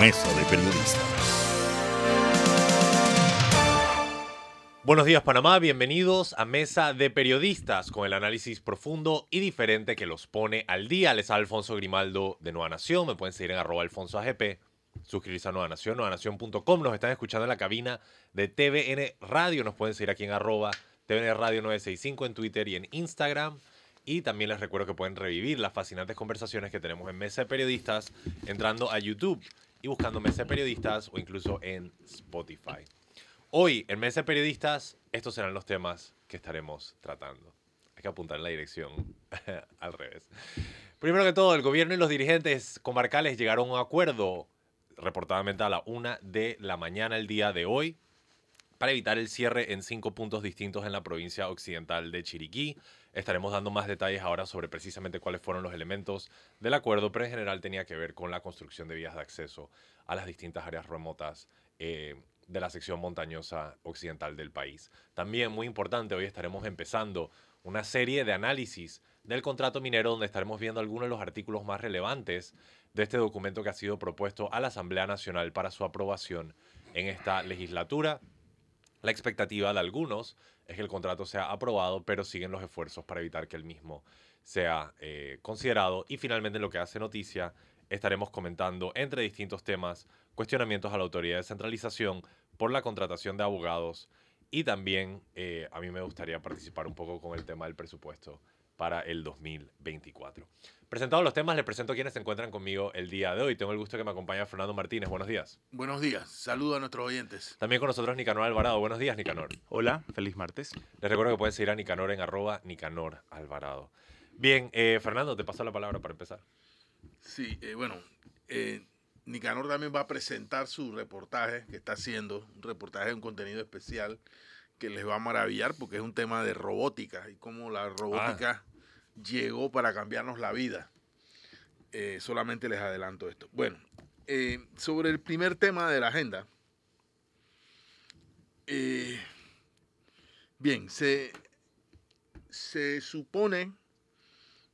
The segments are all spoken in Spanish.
Mesa de Periodistas. Buenos días Panamá, bienvenidos a Mesa de Periodistas con el análisis profundo y diferente que los pone al día. Les habla Alfonso Grimaldo de Nueva Nación, me pueden seguir en arroba alfonso AGP, suscribirse a Nueva Nación, nuevanación.com, nos están escuchando en la cabina de TVN Radio, nos pueden seguir aquí en arroba TVN Radio 965 en Twitter y en Instagram. Y también les recuerdo que pueden revivir las fascinantes conversaciones que tenemos en Mesa de Periodistas entrando a YouTube y buscando Mesa de Periodistas o incluso en Spotify. Hoy, en Mesa de Periodistas, estos serán los temas que estaremos tratando. Hay que apuntar en la dirección al revés. Primero que todo, el gobierno y los dirigentes comarcales llegaron a un acuerdo, reportadamente a la una de la mañana el día de hoy, para evitar el cierre en cinco puntos distintos en la provincia occidental de Chiriquí. Estaremos dando más detalles ahora sobre precisamente cuáles fueron los elementos del acuerdo, pero en general tenía que ver con la construcción de vías de acceso a las distintas áreas remotas eh, de la sección montañosa occidental del país. También muy importante, hoy estaremos empezando una serie de análisis del contrato minero donde estaremos viendo algunos de los artículos más relevantes de este documento que ha sido propuesto a la Asamblea Nacional para su aprobación en esta legislatura. La expectativa de algunos es que el contrato sea aprobado, pero siguen los esfuerzos para evitar que el mismo sea eh, considerado. Y finalmente, en lo que hace noticia, estaremos comentando entre distintos temas cuestionamientos a la autoridad de centralización por la contratación de abogados y también eh, a mí me gustaría participar un poco con el tema del presupuesto para el 2024. Presentados los temas, les presento a quienes se encuentran conmigo el día de hoy. Tengo el gusto que me acompañe Fernando Martínez. Buenos días. Buenos días. Saludo a nuestros oyentes. También con nosotros Nicanor Alvarado. Buenos días, Nicanor. Hola, feliz martes. Les recuerdo que pueden seguir a Nicanor en arroba Nicanor Alvarado. Bien, eh, Fernando, te paso la palabra para empezar. Sí, eh, bueno, eh, Nicanor también va a presentar su reportaje que está haciendo, un reportaje de un contenido especial que les va a maravillar porque es un tema de robótica y cómo la robótica llegó para cambiarnos la vida. Eh, solamente les adelanto esto. Bueno, eh, sobre el primer tema de la agenda. eh, bien, se, se supone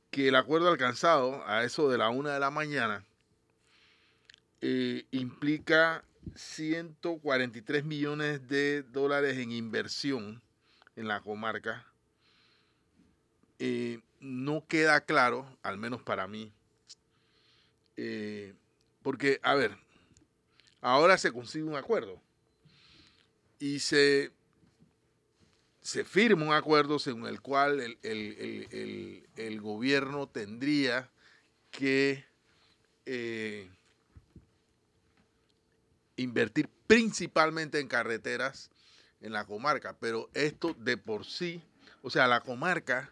que el acuerdo alcanzado a eso de la una de la mañana implica 143 millones de dólares en inversión en la comarca. Eh, no queda claro, al menos para mí, eh, porque, a ver, ahora se consigue un acuerdo y se, se firma un acuerdo según el cual el, el- el- gobierno tendría que eh, invertir principalmente en carreteras en la comarca, pero esto de por sí, o sea, la comarca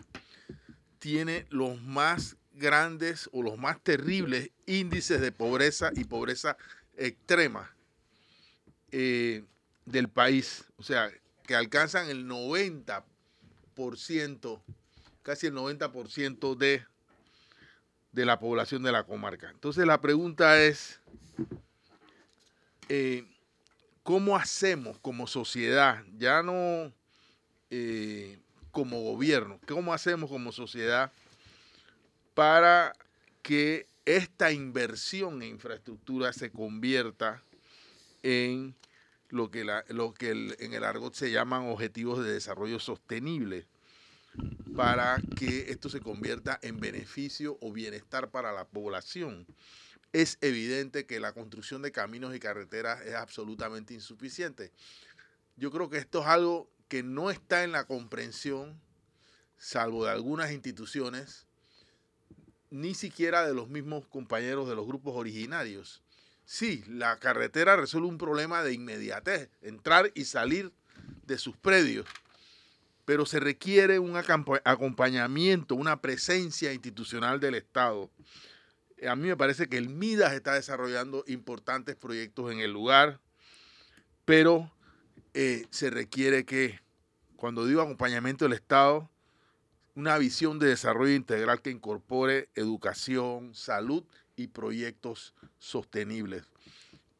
tiene los más grandes o los más terribles índices de pobreza y pobreza extrema eh, del país, o sea, que alcanzan el 90%, casi el 90% de, de la población de la comarca. Entonces la pregunta es, eh, ¿cómo hacemos como sociedad, ya no eh, como gobierno, cómo hacemos como sociedad para que esta inversión en infraestructura se convierta en lo que, en el argot se llaman objetivos de desarrollo sostenible, para que esto se convierta en beneficio o bienestar para la población es evidente que la construcción de caminos y carreteras es absolutamente insuficiente. Yo creo que esto es algo que no está en la comprensión, salvo de algunas instituciones, ni siquiera de los mismos compañeros de los grupos originarios. Sí, la carretera resuelve un problema de inmediatez, entrar y salir de sus predios, pero se requiere un acompañamiento, una presencia institucional del Estado a mí me parece que el MIDAS está desarrollando importantes proyectos en el lugar, pero eh, se requiere que, cuando digo acompañamiento del Estado, una visión de desarrollo integral que incorpore educación, salud y proyectos sostenibles.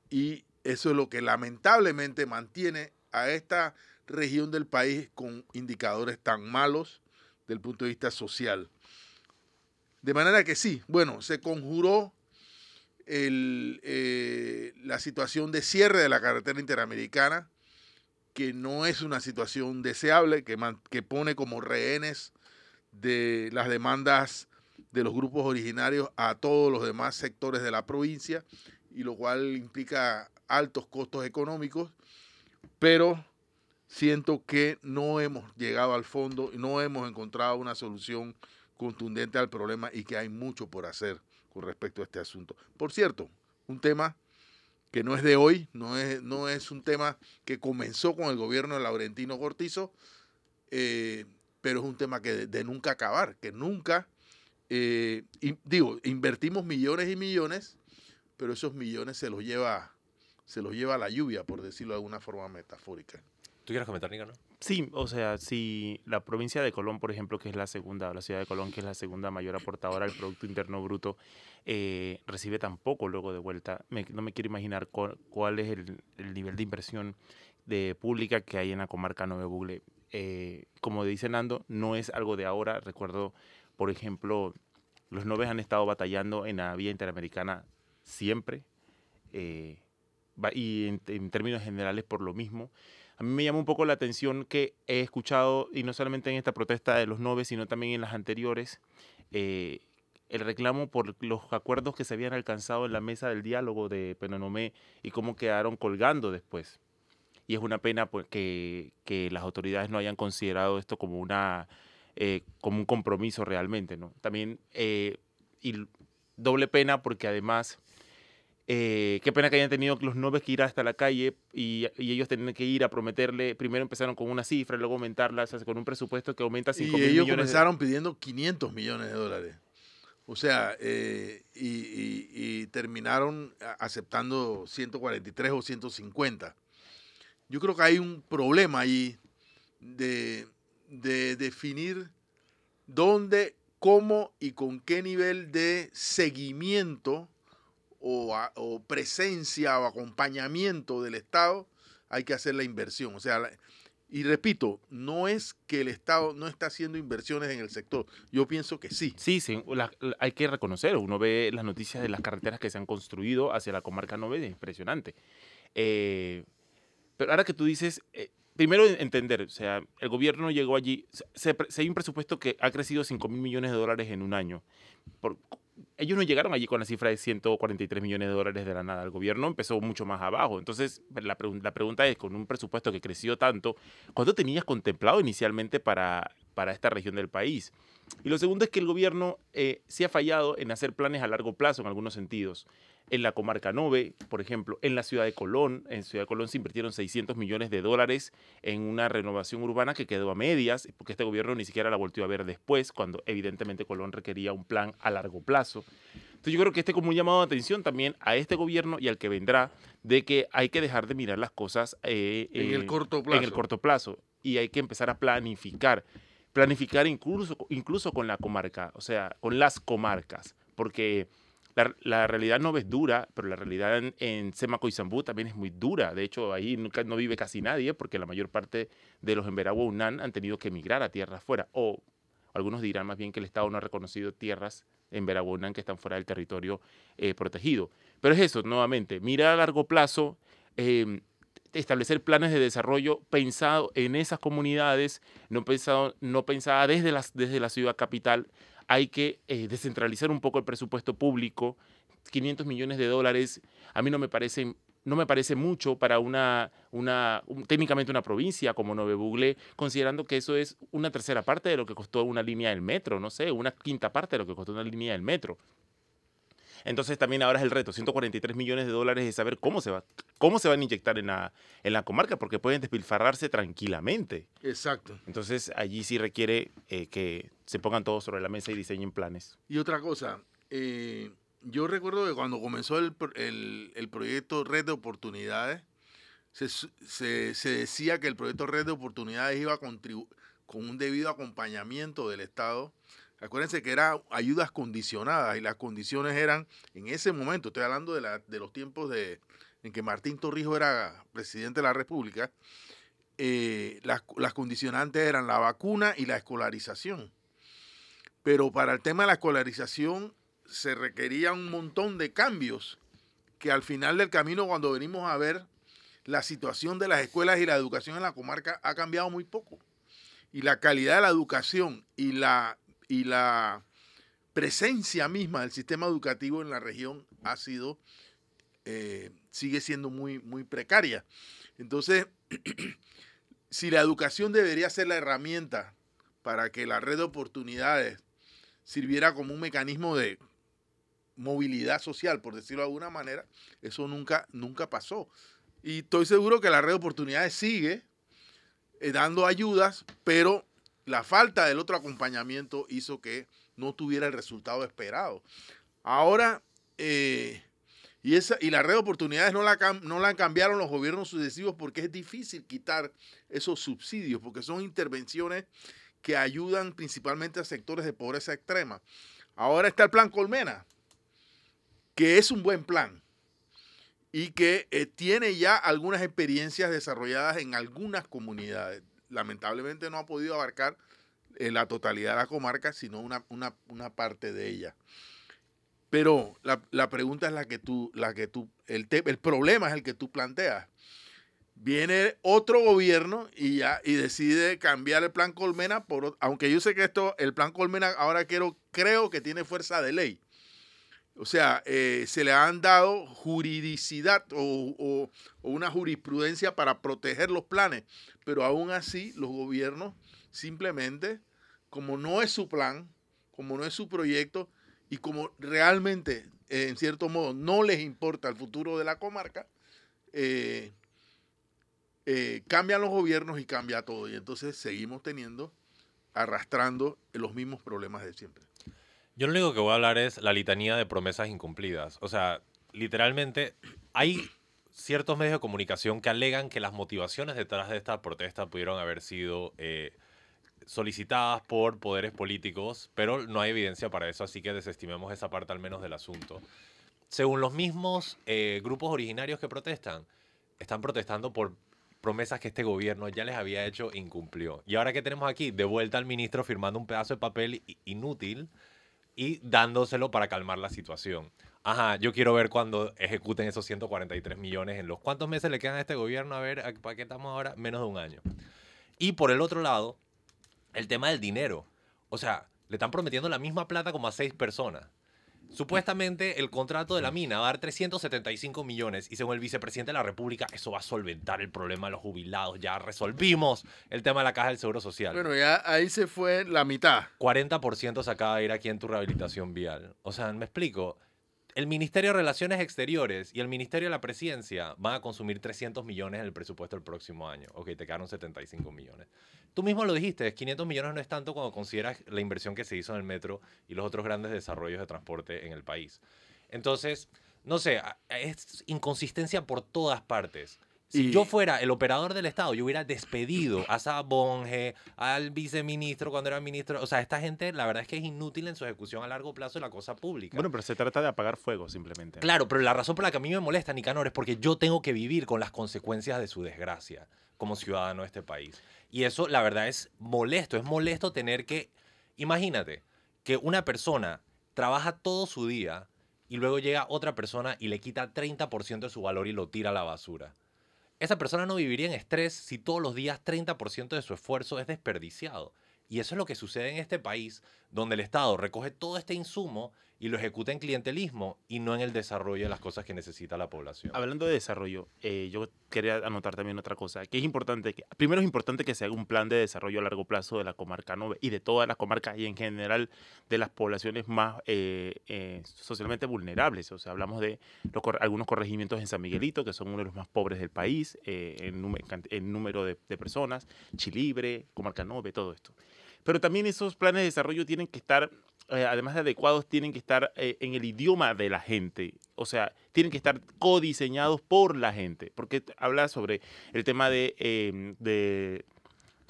Y eso es lo que lamentablemente mantiene a esta región del país con indicadores tan malos del punto de vista social. De manera que sí, bueno, se conjuró eh, la situación de cierre de la carretera interamericana, que no es una situación deseable, que, que pone como rehenes de las demandas de los grupos originarios a todos los demás sectores de la provincia, y lo cual implica altos costos económicos, pero siento que no hemos llegado al fondo no hemos encontrado una solución contundente al problema y que hay mucho por hacer con respecto a este asunto. Por cierto, un tema que no es de hoy, no es, no es un tema que comenzó con el gobierno de Laurentino Cortizo, eh, pero es un tema que de, nunca acabar, que nunca, eh, digo, invertimos millones y millones, pero esos millones se los lleva, se los lleva la lluvia, por decirlo de alguna forma metafórica. ¿Tú quieres comentar, Nico, no? Sí, o sea, si la provincia de Colón, por ejemplo, que es la segunda, la ciudad de Colón, que es la segunda mayor aportadora al Producto Interno Bruto, eh, recibe tan poco luego de vuelta, no me quiero imaginar cuál, es el, nivel de inversión de pública que hay en la comarca Nueve Bugle. Eh, como dice Nando, no es algo de ahora. Recuerdo, por ejemplo, los noves han estado batallando en la vía interamericana siempre, eh, y en términos generales por lo mismo. A mí me llama un poco la atención que he escuchado, y no solamente en esta protesta de los nove, sino también en las anteriores, eh, el reclamo por los acuerdos que se habían alcanzado en la mesa del diálogo de Penonomé y cómo quedaron colgando después. Y es una pena pues, que, las autoridades no hayan considerado esto como, una, eh, como un compromiso realmente. ¿no? También, eh, y doble pena porque además eh, qué pena que hayan tenido los noves que ir hasta la calle y, ellos tienen que ir a prometerle. Primero empezaron con una cifra, luego aumentarla, con un presupuesto que aumenta 5 mil millones. Y ellos comenzaron pidiendo 500 millones de dólares. O sea, eh, y, terminaron aceptando 143 o 150. Yo creo que hay un problema ahí de, de definir dónde, cómo y con qué nivel de seguimiento o, presencia o acompañamiento del Estado, hay que hacer la inversión. O sea, y repito, no es que el Estado no está haciendo inversiones en el sector. Yo pienso que sí. Sí, hay que reconocer. Uno ve las noticias de las carreteras que se han construido hacia la comarca 9, es impresionante. Eh, pero ahora que tú dices, eh, primero entender, o sea, el gobierno llegó allí, se, hay un presupuesto que ha crecido 5 mil millones de dólares en un año. Por, ellos no llegaron allí con la cifra de 143 millones de dólares de la nada. El gobierno empezó mucho más abajo. Entonces, la, la pregunta es, con un presupuesto que creció tanto, ¿cuánto tenías contemplado inicialmente para, para esta región del país? Y lo segundo es que el gobierno eh, sí ha fallado en hacer planes a largo plazo en algunos sentidos en la comarca Nove, por ejemplo, en la ciudad de Colón. En Ciudad de Colón se invirtieron 600 millones de dólares en una renovación urbana que quedó a medias, porque este gobierno ni siquiera la volvió a ver después, cuando evidentemente Colón requería un plan a largo plazo. Entonces yo creo que este como un llamado de atención también a este gobierno y al que vendrá de que hay que dejar de mirar las cosas eh, en, el corto plazo. en el corto plazo y hay que empezar a planificar. Planificar incluso, incluso con la comarca, o sea, con las comarcas, porque la, realidad no es dura, pero la realidad en, en Semaco y Zambú también es muy dura. De hecho, ahí nunca, no vive casi nadie porque la mayor parte de los Emberagua UNAN han tenido que emigrar a tierras fuera. O algunos dirán más bien que el Estado no ha reconocido tierras en UNAN que están fuera del territorio eh, protegido. Pero es eso, nuevamente, mira a largo plazo, em, establecer planes de desarrollo pensado en esas comunidades, no pensado, no pensada desde, las, desde la ciudad capital, hay que eh, descentralizar un poco el presupuesto público. 500 millones de dólares a mí no me parece no me parece mucho para una, una técnicamente una provincia como Nueve Bugle, considerando que eso es una tercera parte de lo que costó una línea del metro, no sé, una quinta parte de lo que costó una línea del metro. Entonces también ahora es el reto, 143 millones de dólares de saber cómo se va, cómo se van a inyectar en la, en la comarca, porque pueden despilfarrarse tranquilamente. Exacto. Entonces allí sí requiere eh, que se pongan todos sobre la mesa y diseñen planes. Y otra cosa, eh, yo recuerdo que cuando comenzó el, proyecto Red de Oportunidades, se, decía que el proyecto Red de Oportunidades iba a contribuir con un debido acompañamiento del Estado Acuérdense que eran ayudas condicionadas y las condiciones eran, en ese momento, estoy hablando de, la, de los tiempos de, en que Martín Torrijos era presidente de la República, eh, las, las condicionantes eran la vacuna y la escolarización. Pero para el tema de la escolarización se requería un montón de cambios que al final del camino, cuando venimos a ver, la situación de las escuelas y la educación en la comarca ha cambiado muy poco. Y la calidad de la educación y la, y la presencia misma del sistema educativo en la región ha sido, eh, sigue siendo muy, muy precaria. Entonces, si la educación debería ser la herramienta para que la red de oportunidades sirviera como un mecanismo de movilidad social, por decirlo de alguna manera, eso nunca, nunca pasó. Y estoy seguro que la red de oportunidades sigue eh, dando ayudas, pero la falta del otro acompañamiento hizo que no tuviera el resultado esperado. Ahora, eh, y, esa, y la red de oportunidades no la, no la cambiaron los gobiernos sucesivos porque es difícil quitar esos subsidios, porque son intervenciones que ayudan principalmente a sectores de pobreza extrema. Ahora está el plan Colmena, que es un buen plan y que eh, tiene ya algunas experiencias desarrolladas en algunas comunidades. Lamentablemente no ha podido abarcar eh, la totalidad de la comarca, sino una, una, parte de ella. Pero la, pregunta es la que tú, la que tú, el, el problema es el que tú planteas. Viene otro gobierno y ya y decide cambiar el plan Colmena por aunque yo sé que esto el plan Colmena ahora quiero creo que tiene fuerza de ley o sea, eh, se le han dado juridicidad o, una jurisprudencia para proteger los planes, pero aún así los gobiernos simplemente, como no es su plan, como no es su proyecto y como realmente, en cierto modo, no les importa el futuro de la comarca, eh, eh, cambian los gobiernos y cambia todo. Y entonces seguimos teniendo, arrastrando los mismos problemas de siempre. Yo lo único que voy a hablar es la litanía de promesas incumplidas. O sea, literalmente hay ciertos medios de comunicación que alegan que las motivaciones detrás de esta protesta pudieron haber sido eh, solicitadas por poderes políticos, pero no hay evidencia para eso, así que desestimemos esa parte al menos del asunto. Según los mismos eh, grupos originarios que protestan, están protestando por promesas que este gobierno ya les había hecho e incumplió. Y ahora que tenemos aquí, de vuelta al ministro firmando un pedazo de papel inútil y dándoselo para calmar la situación. Ajá, yo quiero ver cuando ejecuten esos 143 millones en los cuántos meses le quedan a este gobierno. A ver, ¿para qué estamos ahora? Menos de un año. Y por el otro lado, el tema del dinero. O sea, le están prometiendo la misma plata como a seis personas. Supuestamente el contrato de la mina va a dar 375 millones y según el vicepresidente de la República eso va a solventar el problema de los jubilados. Ya resolvimos el tema de la caja del Seguro Social. Bueno, ya ahí se fue la mitad. 40% se acaba de ir aquí en tu rehabilitación vial. O sea, me explico el Ministerio de Relaciones Exteriores y el Ministerio de la Presidencia van a consumir 300 millones en el presupuesto del próximo año. Ok, te quedaron 75 millones. Tú mismo lo dijiste, 500 millones no es tanto cuando consideras la inversión que se hizo en el metro y los otros grandes desarrollos de transporte en el país. Entonces, no sé, es inconsistencia por todas partes. Si yo fuera el operador del Estado, yo hubiera despedido a Sabonge, al viceministro cuando era ministro. O sea, esta gente, la verdad es que es inútil en su ejecución a largo plazo de la cosa pública. Bueno, pero se trata de apagar fuego simplemente. Claro, pero la razón por la que a mí me molesta, Nicanor, es porque yo tengo que vivir con las consecuencias de su desgracia como ciudadano de este país. Y eso, la verdad, es molesto. Es molesto tener que. Imagínate que una persona trabaja todo su día y luego llega otra persona y le quita 30% de su valor y lo tira a la basura. Esa persona no viviría en estrés si todos los días 30% de su esfuerzo es desperdiciado. Y eso es lo que sucede en este país, donde el Estado recoge todo este insumo y lo ejecuta en clientelismo y no en el desarrollo de las cosas que necesita la población. Hablando de desarrollo, eh, yo quería anotar también otra cosa, que es importante, que, primero es importante que se haga un plan de desarrollo a largo plazo de la comarca 9 y de todas las comarcas y en general de las poblaciones más eh, eh, socialmente vulnerables. O sea, hablamos de algunos corregimientos en San Miguelito, que son uno de los más pobres del país en, número de, de personas, Chilibre, comarca 9, todo esto. Pero también esos planes de desarrollo tienen que estar eh, además de adecuados, tienen que estar eh, en el idioma de la gente. O sea, tienen que estar codiseñados por la gente. Porque habla sobre el tema de, em,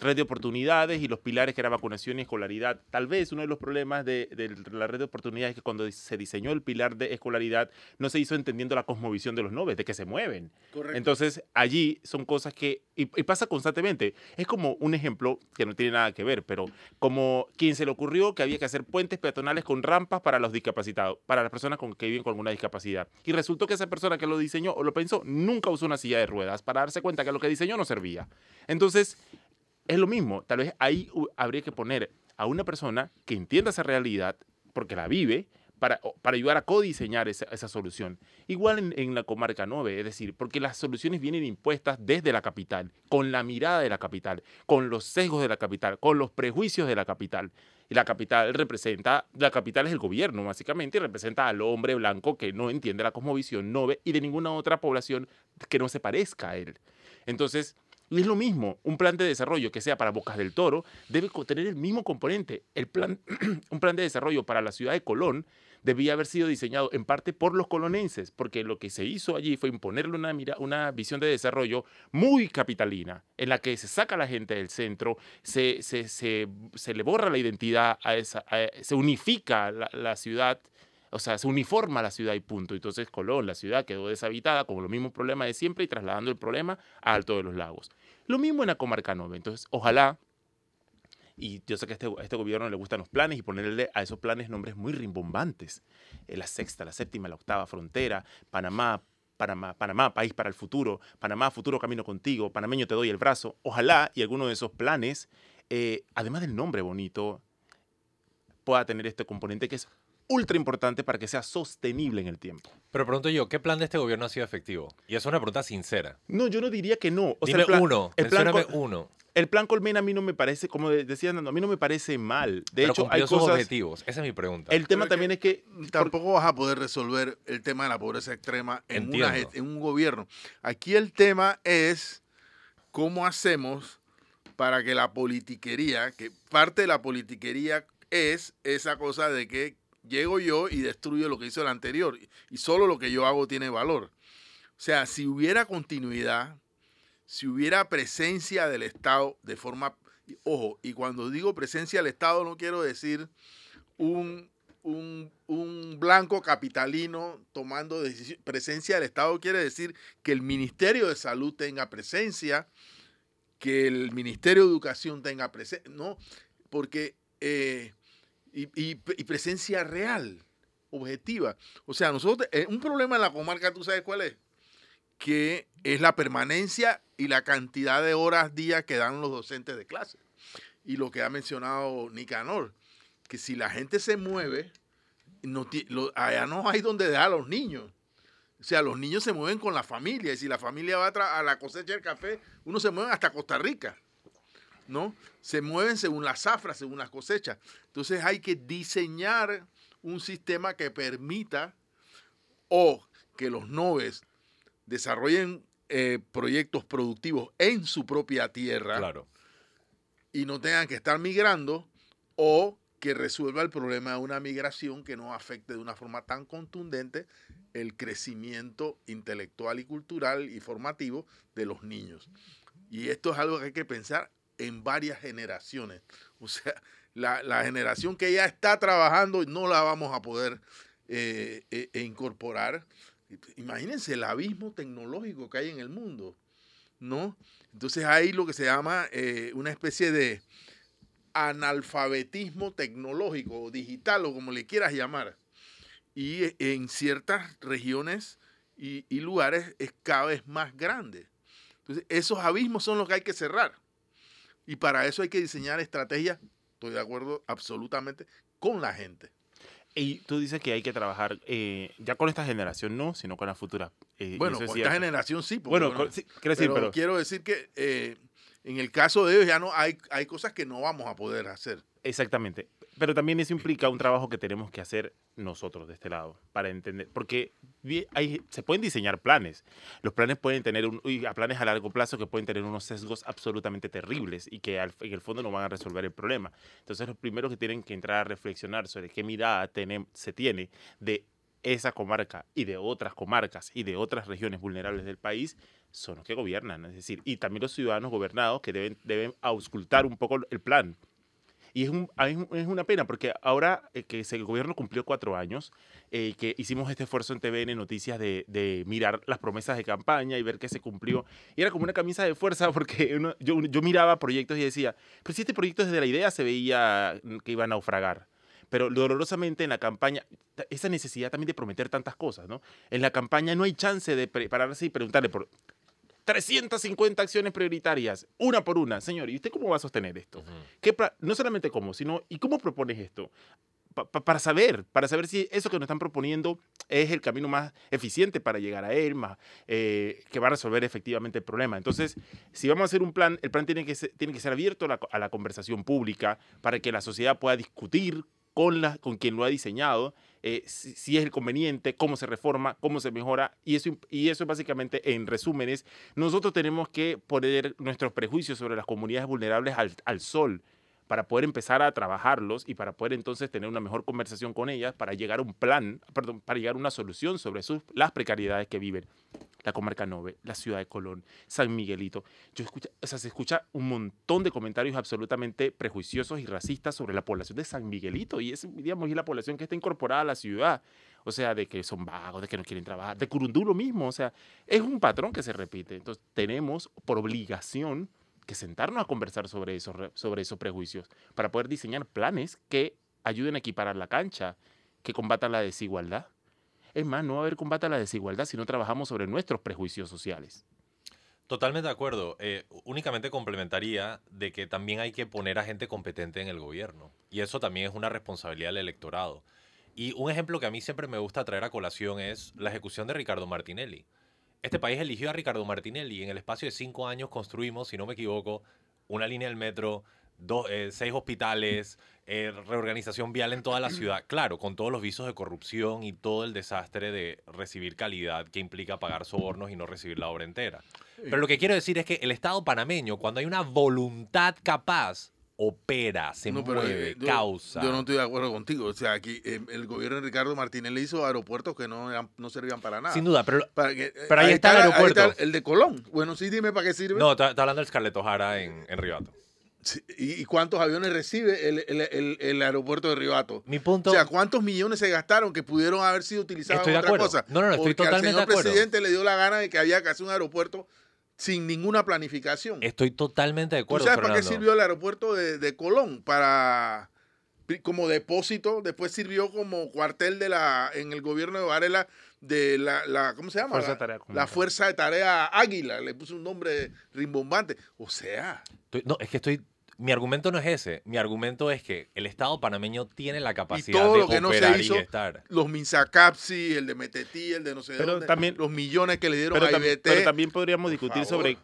red de oportunidades y los pilares que era vacunación y escolaridad. Tal vez uno de los problemas de, de la red de oportunidades es que cuando se diseñó el pilar de escolaridad no se hizo entendiendo la cosmovisión de los noves, de que se mueven. Correcto. Entonces allí son cosas que, y, y pasa constantemente, es como un ejemplo que no tiene nada que ver, pero como quien se le ocurrió que había que hacer puentes peatonales con rampas para los discapacitados, para las personas con, que viven con alguna discapacidad. Y resultó que esa persona que lo diseñó o lo pensó nunca usó una silla de ruedas para darse cuenta que lo que diseñó no servía. Entonces, es lo mismo. Tal vez ahí habría que poner a una persona que entienda esa realidad, porque la vive, para, para ayudar a codiseñar esa, esa solución. Igual en, la comarca 9, es decir, porque las soluciones vienen impuestas desde la capital, con la mirada de la capital, con los sesgos de la capital, con los prejuicios de la capital. Y la capital representa, la capital es el gobierno, básicamente, y representa al hombre blanco que no entiende la cosmovisión, no y de ninguna otra población que no se parezca a él. Entonces, y es lo mismo, un plan de desarrollo que sea para Bocas del Toro debe tener el mismo componente. El plan, un plan de desarrollo para la ciudad de Colón debía haber sido diseñado en parte por los colonenses, porque lo que se hizo allí fue imponerle una, mira- una visión de desarrollo muy capitalina, en la que se saca a la gente del centro, se, se, se, se le borra la identidad, a esa, se unifica la ciudad, o sea, se uniforma la ciudad y punto. Entonces Colón, la ciudad, quedó deshabitada con los mismos problemas de siempre y trasladando el problema a Alto de los Lagos. Lo mismo en la comarca 9. Entonces, ojalá, y yo sé que a este, este gobierno le gustan los planes y ponerle a esos planes nombres muy rimbombantes. Eh, la sexta, la séptima, la octava frontera, Panamá, Panamá, Panamá, país para el futuro, Panamá, futuro camino contigo, panameño te doy el brazo. Ojalá y alguno de esos planes, eh, además del nombre bonito, pueda tener este componente que es ultra importante para que sea sostenible en el tiempo. Pero pregunto yo, ¿qué plan de este gobierno ha sido efectivo? Y es una pregunta sincera. No, yo no diría que no. O sea, Dime el plan- uno, el plan con- uno. El plan Colmena a mí no me parece, como de- decía Nando, a mí no me parece mal. De pero hecho, hay sus cosas... objetivos. Esa es mi pregunta. El tema Pero también es que... Tampoco vas a poder resolver el tema de la pobreza extrema una en un gobierno. Aquí el tema es cómo hacemos para que la politiquería, que parte de la politiquería es esa cosa de que llego yo y destruyo lo que hizo el anterior y solo lo que yo hago tiene valor. O sea, si hubiera continuidad, si hubiera presencia del Estado de forma, ojo, y cuando digo presencia del Estado no quiero decir un, un, un blanco capitalino tomando decisión. Presencia del Estado quiere decir que el Ministerio de Salud tenga presencia, que el Ministerio de Educación tenga presencia, ¿no? Porque, eh, y, y- y presencia real, objetiva. O sea, nosotros, eh, un problema en la comarca, ¿tú sabes cuál es? Que es la permanencia y la cantidad de horas, días que dan los docentes de clase. Y lo que ha mencionado Nicanor, que si la gente se mueve, no allá no hay donde dejar a los niños. O sea, los niños se mueven con la familia. Y si la familia va a, a la cosecha del café, uno se mueve hasta Costa Rica. ¿No? Se mueven según las zafras, según las cosechas. Entonces hay que diseñar un sistema que permita o que los noves desarrollen eh, proyectos productivos en su propia tierra Claro. y no tengan que estar migrando o que resuelva el problema de una migración que no afecte de una forma tan contundente el crecimiento intelectual y cultural y formativo de los niños. Y esto es algo que hay que pensar en varias generaciones. O sea, la, la generación que ya está trabajando no la vamos a poder eh, eh, e incorporar. Imagínense el abismo tecnológico que hay en el mundo, ¿no? Entonces hay lo que se llama eh, una especie de analfabetismo tecnológico o digital o como le quieras llamar. Y en ciertas regiones y, y lugares es cada vez más grande. Entonces esos abismos son los que hay que cerrar. Y para eso hay que diseñar estrategias, estoy de acuerdo absolutamente, con la gente. Y tú dices que hay que trabajar eh, ya con esta generación, no, sino con la futura. Eh, Bueno, es con esta generación sí. porque, Bueno, sí, quiero decir, pero pero, quiero decir que eh, en el caso de ellos ya no hay, hay cosas que no vamos a poder hacer. exactamente. Pero también eso implica un trabajo que tenemos que hacer nosotros de este lado para entender, porque hay, se pueden diseñar planes. Los planes pueden tener un, a planes a largo plazo que pueden tener unos sesgos absolutamente terribles y que al- en el fondo no van a resolver el problema. Entonces, los primeros que tienen que entrar a reflexionar sobre qué mirada se tiene de esa comarca y de otras comarcas y de otras regiones vulnerables del país son los que gobiernan, es decir, y también los ciudadanos gobernados que deben, deben auscultar un poco el plan. Y es, un, es una pena porque ahora eh, que el gobierno cumplió cuatro años, eh, que hicimos este esfuerzo en TVN Noticias de, de, mirar las promesas de campaña y ver qué se cumplió. Y era como una camisa de fuerza porque yo, yo miraba proyectos y decía, pero si este proyecto desde la idea se veía que iba a naufragar pero dolorosamente en la campaña, esa necesidad también de prometer tantas cosas, ¿no? En la campaña no hay chance de prepararse y preguntarle por 350 acciones prioritarias, una por una. Señor, ¿y usted cómo va a sostener esto? no solamente cómo, sino ¿y cómo propones esto? para saber, para saber si eso que nos están proponiendo es el camino más eficiente para llegar a él, más, eh, que va a resolver efectivamente el problema. Entonces, si vamos a hacer un plan, el plan tiene que ser, tiene que ser abierto a la, a la conversación pública para que la sociedad pueda discutir con, la, con quien lo ha diseñado, eh, si, es el conveniente, cómo se reforma, cómo se mejora. Y eso, y eso básicamente, en resúmenes, nosotros tenemos que poner nuestros prejuicios sobre las comunidades vulnerables al, al sol para poder empezar a trabajarlos y para poder entonces tener una mejor conversación con ellas, para llegar a un plan, perdón, para llegar a una solución sobre sus, las precariedades que viven la comarca Nove, la ciudad de Colón, San Miguelito. Yo escucha, o sea, se escucha un montón de comentarios absolutamente prejuiciosos y racistas sobre la población de San Miguelito y es, digamos, y la población que está incorporada a la ciudad. O sea, de que son vagos, de que no quieren trabajar, de Curundú lo mismo. O sea, es un patrón que se repite. Entonces, tenemos por obligación sentarnos a conversar sobre esos, sobre esos prejuicios para poder diseñar planes que ayuden a equiparar la cancha, que combatan la desigualdad es más, no va a haber combate a la desigualdad si no trabajamos sobre nuestros prejuicios sociales. Totalmente de acuerdo. Eh, únicamente complementaría de que también hay que poner a gente competente en el gobierno. Y eso también es una responsabilidad del electorado. Y un ejemplo que a mí siempre me gusta traer a colación es la ejecución de Ricardo Martinelli. Este país eligió a Ricardo Martinelli y en el espacio de cinco años construimos, si no me equivoco, una línea del metro, eh, seis hospitales, eh, reorganización vial en toda la ciudad. Claro, con todos los visos de corrupción y todo el desastre de recibir calidad que implica pagar sobornos y no recibir la obra entera. Pero lo que quiero decir es que el Estado panameño, cuando hay una voluntad capaz, opera, se mueve, eh, causa. Yo no estoy de acuerdo contigo. O sea, aquí el gobierno de Ricardo Martínez le hizo aeropuertos que no, no servían para nada. Sin duda, pero, pero ahí, está, el aeropuerto. el de Colón. Bueno, sí, dime para qué sirve. No, está, hablando del Scarlett O'Hara en, en Ribato. ¿Y cuántos aviones recibe el, el, el, aeropuerto de Ribato? Mi punto. O sea, ¿cuántos millones se gastaron que pudieron haber sido utilizados en otra cosa? No, no, no, estoy totalmente al señor presidente le dio la gana de que había que hacer un aeropuerto sin ninguna planificación. Estoy totalmente de acuerdo. ¿Tú sabes para qué sirvió el aeropuerto de, de, Colón? Para como depósito, después sirvió como cuartel de la en el gobierno de Varela de la, la ¿cómo se llama? Fuerza la, de tarea la Fuerza de Tarea Águila, le puso un nombre rimbombante. O sea, no, es que estoy mi argumento no es ese. Mi argumento es que el Estado panameño tiene la capacidad de operar y estar. Los Minsacapsi, el de Metetí, el de no sé pero dónde, también, los millones que le dieron a IBT. Pero también podríamos discutir sobre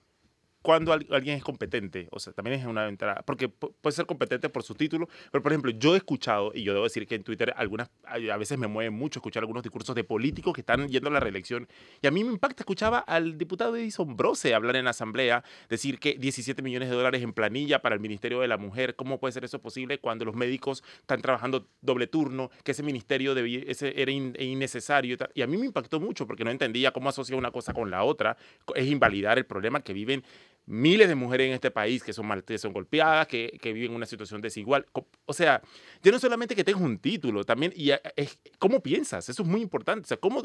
cuando alguien es competente. O sea, también es una entrada. Porque puede ser competente por su título, pero por ejemplo, yo he escuchado, y yo debo decir que en Twitter algunas, a veces me mueve mucho escuchar algunos discursos de políticos que están yendo a la reelección. Y a mí me impacta, escuchaba al diputado Edison Brose hablar en la asamblea, decir que 17 millones de dólares en planilla para el Ministerio de la Mujer. ¿Cómo puede ser eso posible cuando los médicos están trabajando doble turno, que ese ministerio ese era innecesario? Y, y a mí me impactó mucho porque no entendía cómo asociar una cosa con la otra. Es invalidar el problema que viven miles de mujeres en este país que son, que son golpeadas, que, que, viven una situación desigual. O sea, yo no solamente que tengas un título, también, y es, ¿cómo piensas? Eso es muy importante. O sea, ¿cómo,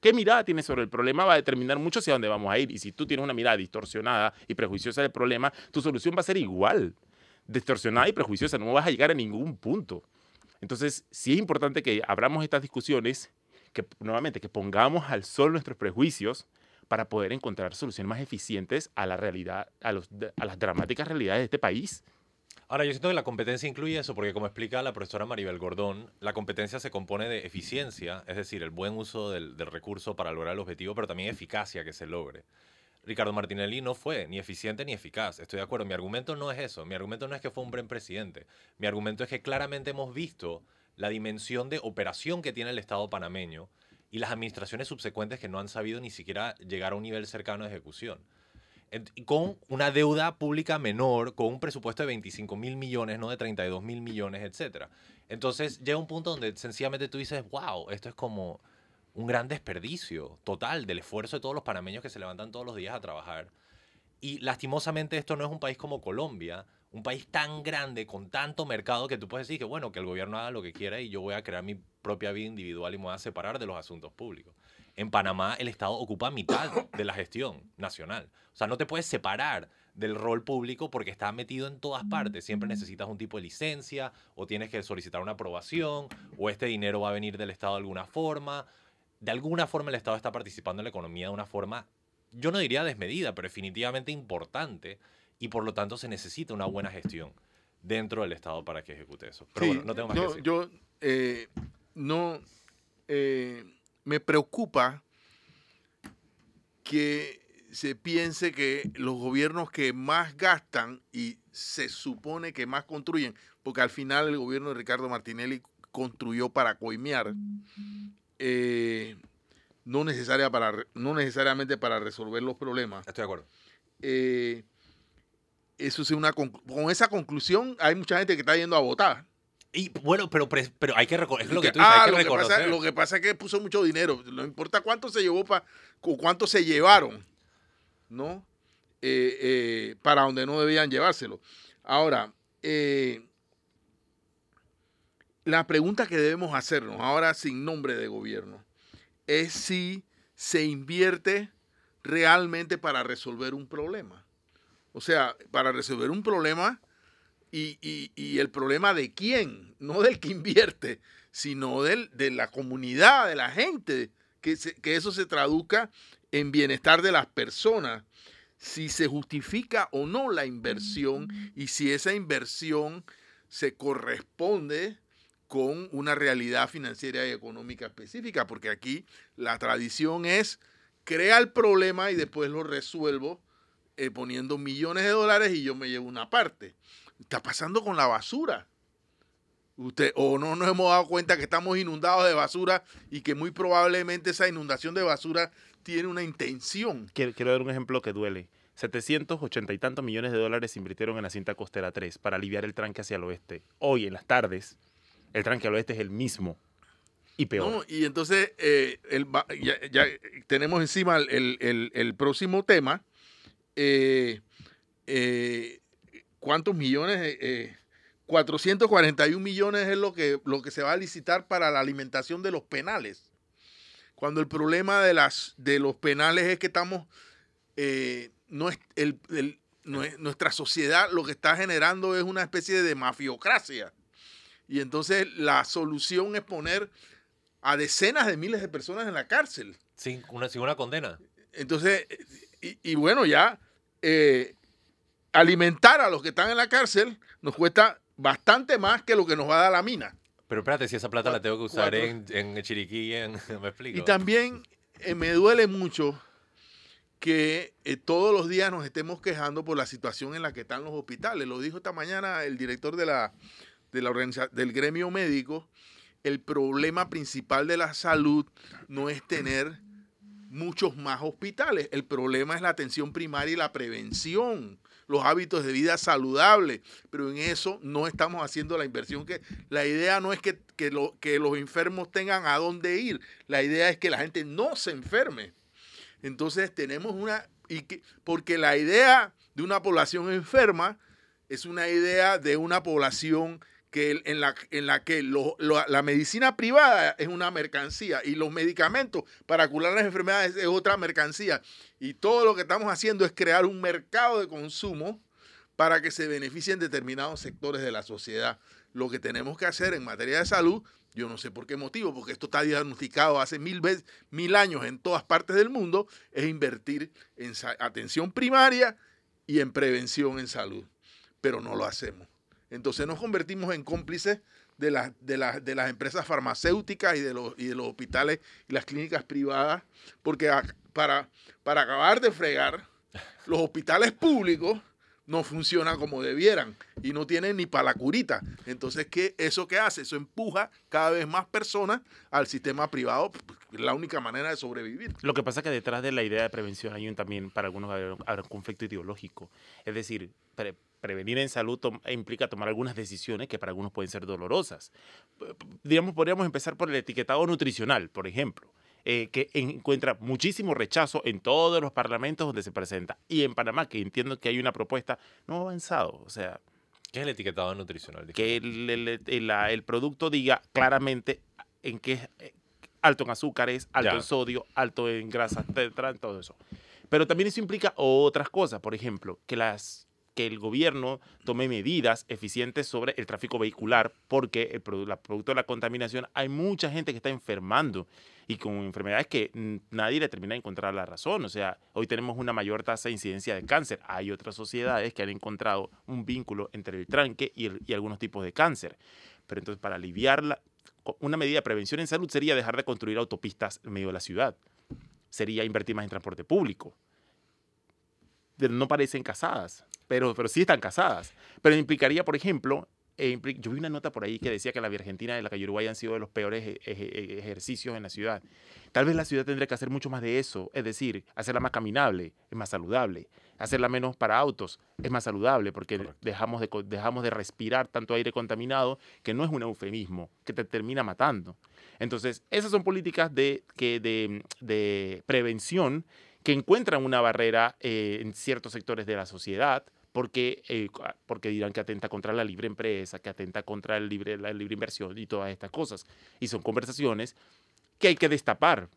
¿qué mirada tienes sobre el problema? Va a determinar mucho hacia dónde vamos a ir. Y si tú tienes una mirada distorsionada y prejuiciosa del problema, tu solución va a ser igual. Distorsionada y prejuiciosa, no vas a llegar a ningún punto. Entonces, sí es importante que abramos estas discusiones, que nuevamente, que pongamos al sol nuestros prejuicios, para poder encontrar soluciones más eficientes a la realidad, a, los, a las dramáticas realidades de este país. Ahora, yo siento que la competencia incluye eso, porque como explica la profesora Maribel Gordón, la competencia se compone de eficiencia, es decir, el buen uso del, del, recurso para lograr el objetivo, pero también eficacia que se logre. Ricardo Martinelli no fue ni eficiente ni eficaz, estoy de acuerdo. Mi argumento no es eso, mi argumento no es que fue un buen presidente, mi argumento es que claramente hemos visto la dimensión de operación que tiene el Estado panameño y las administraciones subsecuentes que no han sabido ni siquiera llegar a un nivel cercano de ejecución. Con una deuda pública menor, con un presupuesto de 25 mil millones, no de 32 mil millones, etc. Entonces llega un punto donde sencillamente tú dices, wow, esto es como un gran desperdicio total del esfuerzo de todos los panameños que se levantan todos los días a trabajar. Y lastimosamente esto no es un país como Colombia, un país tan grande, con tanto mercado, que tú puedes decir que bueno, que el gobierno haga lo que quiera y yo voy a crear mi propia vida individual y me voy a separar de los asuntos públicos. En Panamá el Estado ocupa mitad de la gestión nacional. O sea, no te puedes separar del rol público porque está metido en todas partes. Siempre necesitas un tipo de licencia o tienes que solicitar una aprobación o este dinero va a venir del Estado de alguna forma. De alguna forma el Estado está participando en la economía de una forma, yo no diría desmedida, pero definitivamente importante y por lo tanto se necesita una buena gestión dentro del Estado para que ejecute eso. Pero Sí, bueno, no tengo más yo, que decir. Yo eh, no eh, me preocupa que se piense que los gobiernos que más gastan y se supone que más construyen, porque al final el gobierno de Ricardo Martinelli construyó para coimear, eh, no, necesaria para, no necesariamente para resolver los problemas. Estoy de acuerdo. Eso es una con esa conclusión hay mucha gente que está yendo a votar. Y bueno, pero, pre- pero hay que reconocer, es lo que tú dices, ah, hay que lo, que pasa, lo que pasa es que puso mucho dinero. No importa cuánto se llevó pa- o cuánto se llevaron, ¿no? Eh, eh, para donde no debían llevárselo. Ahora, eh, la pregunta que debemos hacernos, ahora sin nombre de gobierno, es si se invierte realmente para resolver un problema. O sea, para resolver un problema y, el problema de quién, no del que invierte, sino del, de la comunidad, de la gente, que, que eso se traduzca en bienestar de las personas, si se justifica o no la inversión y si esa inversión se corresponde con una realidad financiera y económica específica, porque aquí la tradición es crea el problema y después lo resuelvo eh, poniendo millones de dólares y yo me llevo una parte. Está pasando con la basura. Usted, o no nos hemos dado cuenta que estamos inundados de basura y que muy probablemente esa inundación de basura tiene una intención. Quiero, quiero dar un ejemplo que duele. 780 y tantos millones de dólares se invirtieron en la cinta costera 3 para aliviar el tranque hacia el oeste. Hoy, en las tardes, el tranque al oeste es el mismo y peor. ¿no? Y entonces eh, el ya, ya tenemos encima el- el próximo tema. Eh, eh, ¿Cuántos millones? Eh, eh, 441 millones es lo que, lo que se va a licitar para la alimentación de los penales. Cuando el problema de, las, de los penales es que estamos, eh, no es el- el- no es- nuestra sociedad lo que está generando es una especie de mafiocracia. Y entonces la solución es poner a decenas de miles de personas en la cárcel. Sin una, sin una condena. Entonces, y, y bueno, ya eh, alimentar a los que están en la cárcel nos cuesta bastante más que lo que nos va a dar la mina. Pero espérate, si esa plata la tengo que usar en, en Chiriquí, en, me explico. Y también eh, me duele mucho que eh, todos los días nos estemos quejando por la situación en la que están los hospitales. Lo dijo esta mañana el director de la, de la organiza- del gremio médico. El problema principal de la salud no es tener muchos más hospitales. El problema es la atención primaria y la prevención, los hábitos de vida saludables. Pero en eso no estamos haciendo la inversión que... La idea no es que, que lo- que los enfermos tengan a dónde ir. La idea es que la gente no se enferme. Entonces tenemos una... Y que, porque la idea de una población enferma es una idea de una población que en la, en la que la medicina privada es una mercancía y los medicamentos para curar las enfermedades es otra mercancía. Y todo lo que estamos haciendo es crear un mercado de consumo para que se beneficien determinados sectores de la sociedad. Lo que tenemos que hacer en materia de salud, yo no sé por qué motivo, porque esto está diagnosticado hace mil, veces, mil años en todas partes del mundo, es invertir en atención primaria y en prevención en salud. Pero no lo hacemos. Entonces nos convertimos en cómplices de las, de las, de las empresas farmacéuticas y de, los, y de los hospitales y las clínicas privadas, porque para, para acabar de fregar, los hospitales públicos no funcionan como debieran y no tienen ni para la curita. Entonces, ¿qué, ¿eso qué hace? Eso empuja cada vez más personas al sistema privado, la única manera de sobrevivir. Lo que pasa es que detrás de la idea de prevención hay un, también, para algunos, habrá un conflicto ideológico. Es decir, pre- prevenir en salud implica tomar algunas decisiones que para algunos pueden ser dolorosas. Digamos, podríamos empezar por el etiquetado nutricional, por ejemplo. Eh, que encuentra muchísimo rechazo en todos los parlamentos donde se presenta. Y en Panamá, que entiendo que hay una propuesta, no avanzado. O sea, ¿Qué es el etiquetado nutricional? que el, el- el- el producto diga claramente en qué es eh, alto en azúcares, alto Ya. en sodio, alto en grasas, todo eso. Pero también eso implica otras cosas, por ejemplo, que las que el gobierno tome medidas eficientes sobre el tráfico vehicular, porque el produ- la producto de la contaminación hay mucha gente que está enfermando y con enfermedades que nadie le termina de encontrar la razón. O sea, hoy tenemos una mayor tasa de incidencia de cáncer. Hay otras sociedades que han encontrado un vínculo entre el tranque y, y algunos tipos de cáncer. Pero entonces, para aliviarla, una medida de prevención en salud sería dejar de construir autopistas en medio de la ciudad. Sería invertir más en transporte público. No parecen casadas, pero, pero sí están casadas. Pero implicaría, por ejemplo, eh, impli- yo vi una nota por ahí que decía que la Argentina y la calle Uruguay han sido de los peores e- eje- ejercicios en la ciudad. Tal vez la ciudad tendría que hacer mucho más de eso, es decir, hacerla más caminable, es más saludable, hacerla menos para autos, es más saludable, porque Correcto. dejamos de, dejamos de respirar tanto aire contaminado, que no es un eufemismo, que te termina matando. Entonces, esas son políticas de, que de, de prevención que encuentran una barrera eh, en ciertos sectores de la sociedad, porque, eh, cua- porque dirán que atenta contra la libre empresa, que atenta contra el libre, la libre inversión y todas estas cosas. Y son conversaciones que hay que destapar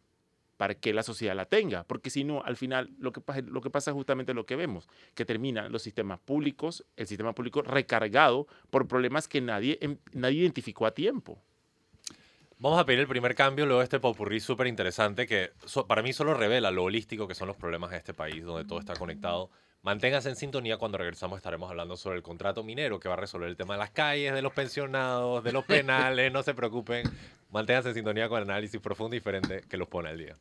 para que la sociedad la tenga, porque si no, al final lo que, pasa, lo que pasa es justamente lo que vemos, que terminan los sistemas públicos, el sistema público recargado por problemas que nadie, em- nadie identificó a tiempo. Vamos a pedir el primer cambio, luego este popurrí súper interesante que para mí solo revela lo holístico que son los problemas de este país, donde todo está conectado. Manténganse en sintonía, cuando regresamos estaremos hablando sobre el contrato minero que va a resolver el tema de las calles, de los pensionados, de los penales, no se preocupen. Manténganse en sintonía con el análisis profundo y diferente que los pone al día.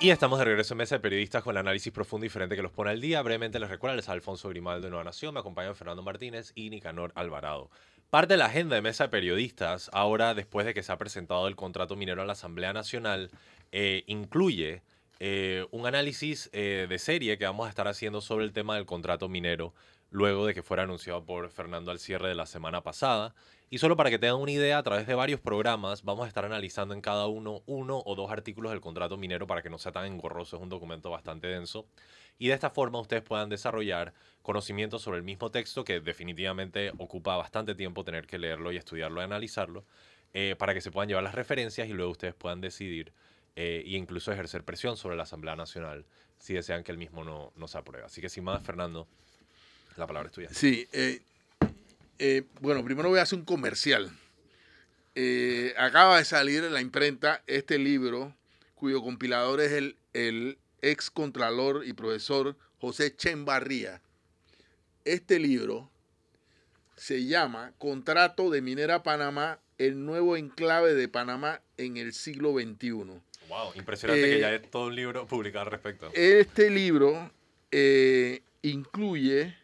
Y estamos de regreso en Mesa de Periodistas con el análisis profundo y diferente que los pone al día. Brevemente les recuerdo, les Alfonso Grimaldo de Nueva Nación, me acompañan Fernando Martínez y Nicanor Alvarado. Parte de la agenda de Mesa de Periodistas, ahora después de que se ha presentado el contrato minero a la Asamblea Nacional, eh, incluye eh, un análisis eh, de serie que vamos a estar haciendo sobre el tema del contrato minero luego de que fuera anunciado por Fernando al cierre de la semana pasada. Y solo para que tengan una idea, a través de varios programas vamos a estar analizando en cada uno uno o dos artículos del contrato minero para que no sea tan engorroso, es un documento bastante denso. Y de esta forma ustedes puedan desarrollar conocimientos sobre el mismo texto que definitivamente ocupa bastante tiempo tener que leerlo y estudiarlo y analizarlo, eh, para que se puedan llevar las referencias y luego ustedes puedan decidir eh, e incluso ejercer presión sobre la Asamblea Nacional si desean que el mismo no, no se apruebe. Así que sin más, Fernando, la palabra es tuya. Sí, eh, eh, bueno, primero voy a hacer un comercial. Eh, acaba de salir en la imprenta este libro, cuyo compilador es el, el ex contralor y profesor José Chembarría. Este libro se llama Contrato de Minera Panamá, el nuevo enclave de Panamá en el siglo XXI. Wow, impresionante que Eh, ya es todo un libro publicado al respecto. Este libro eh, incluye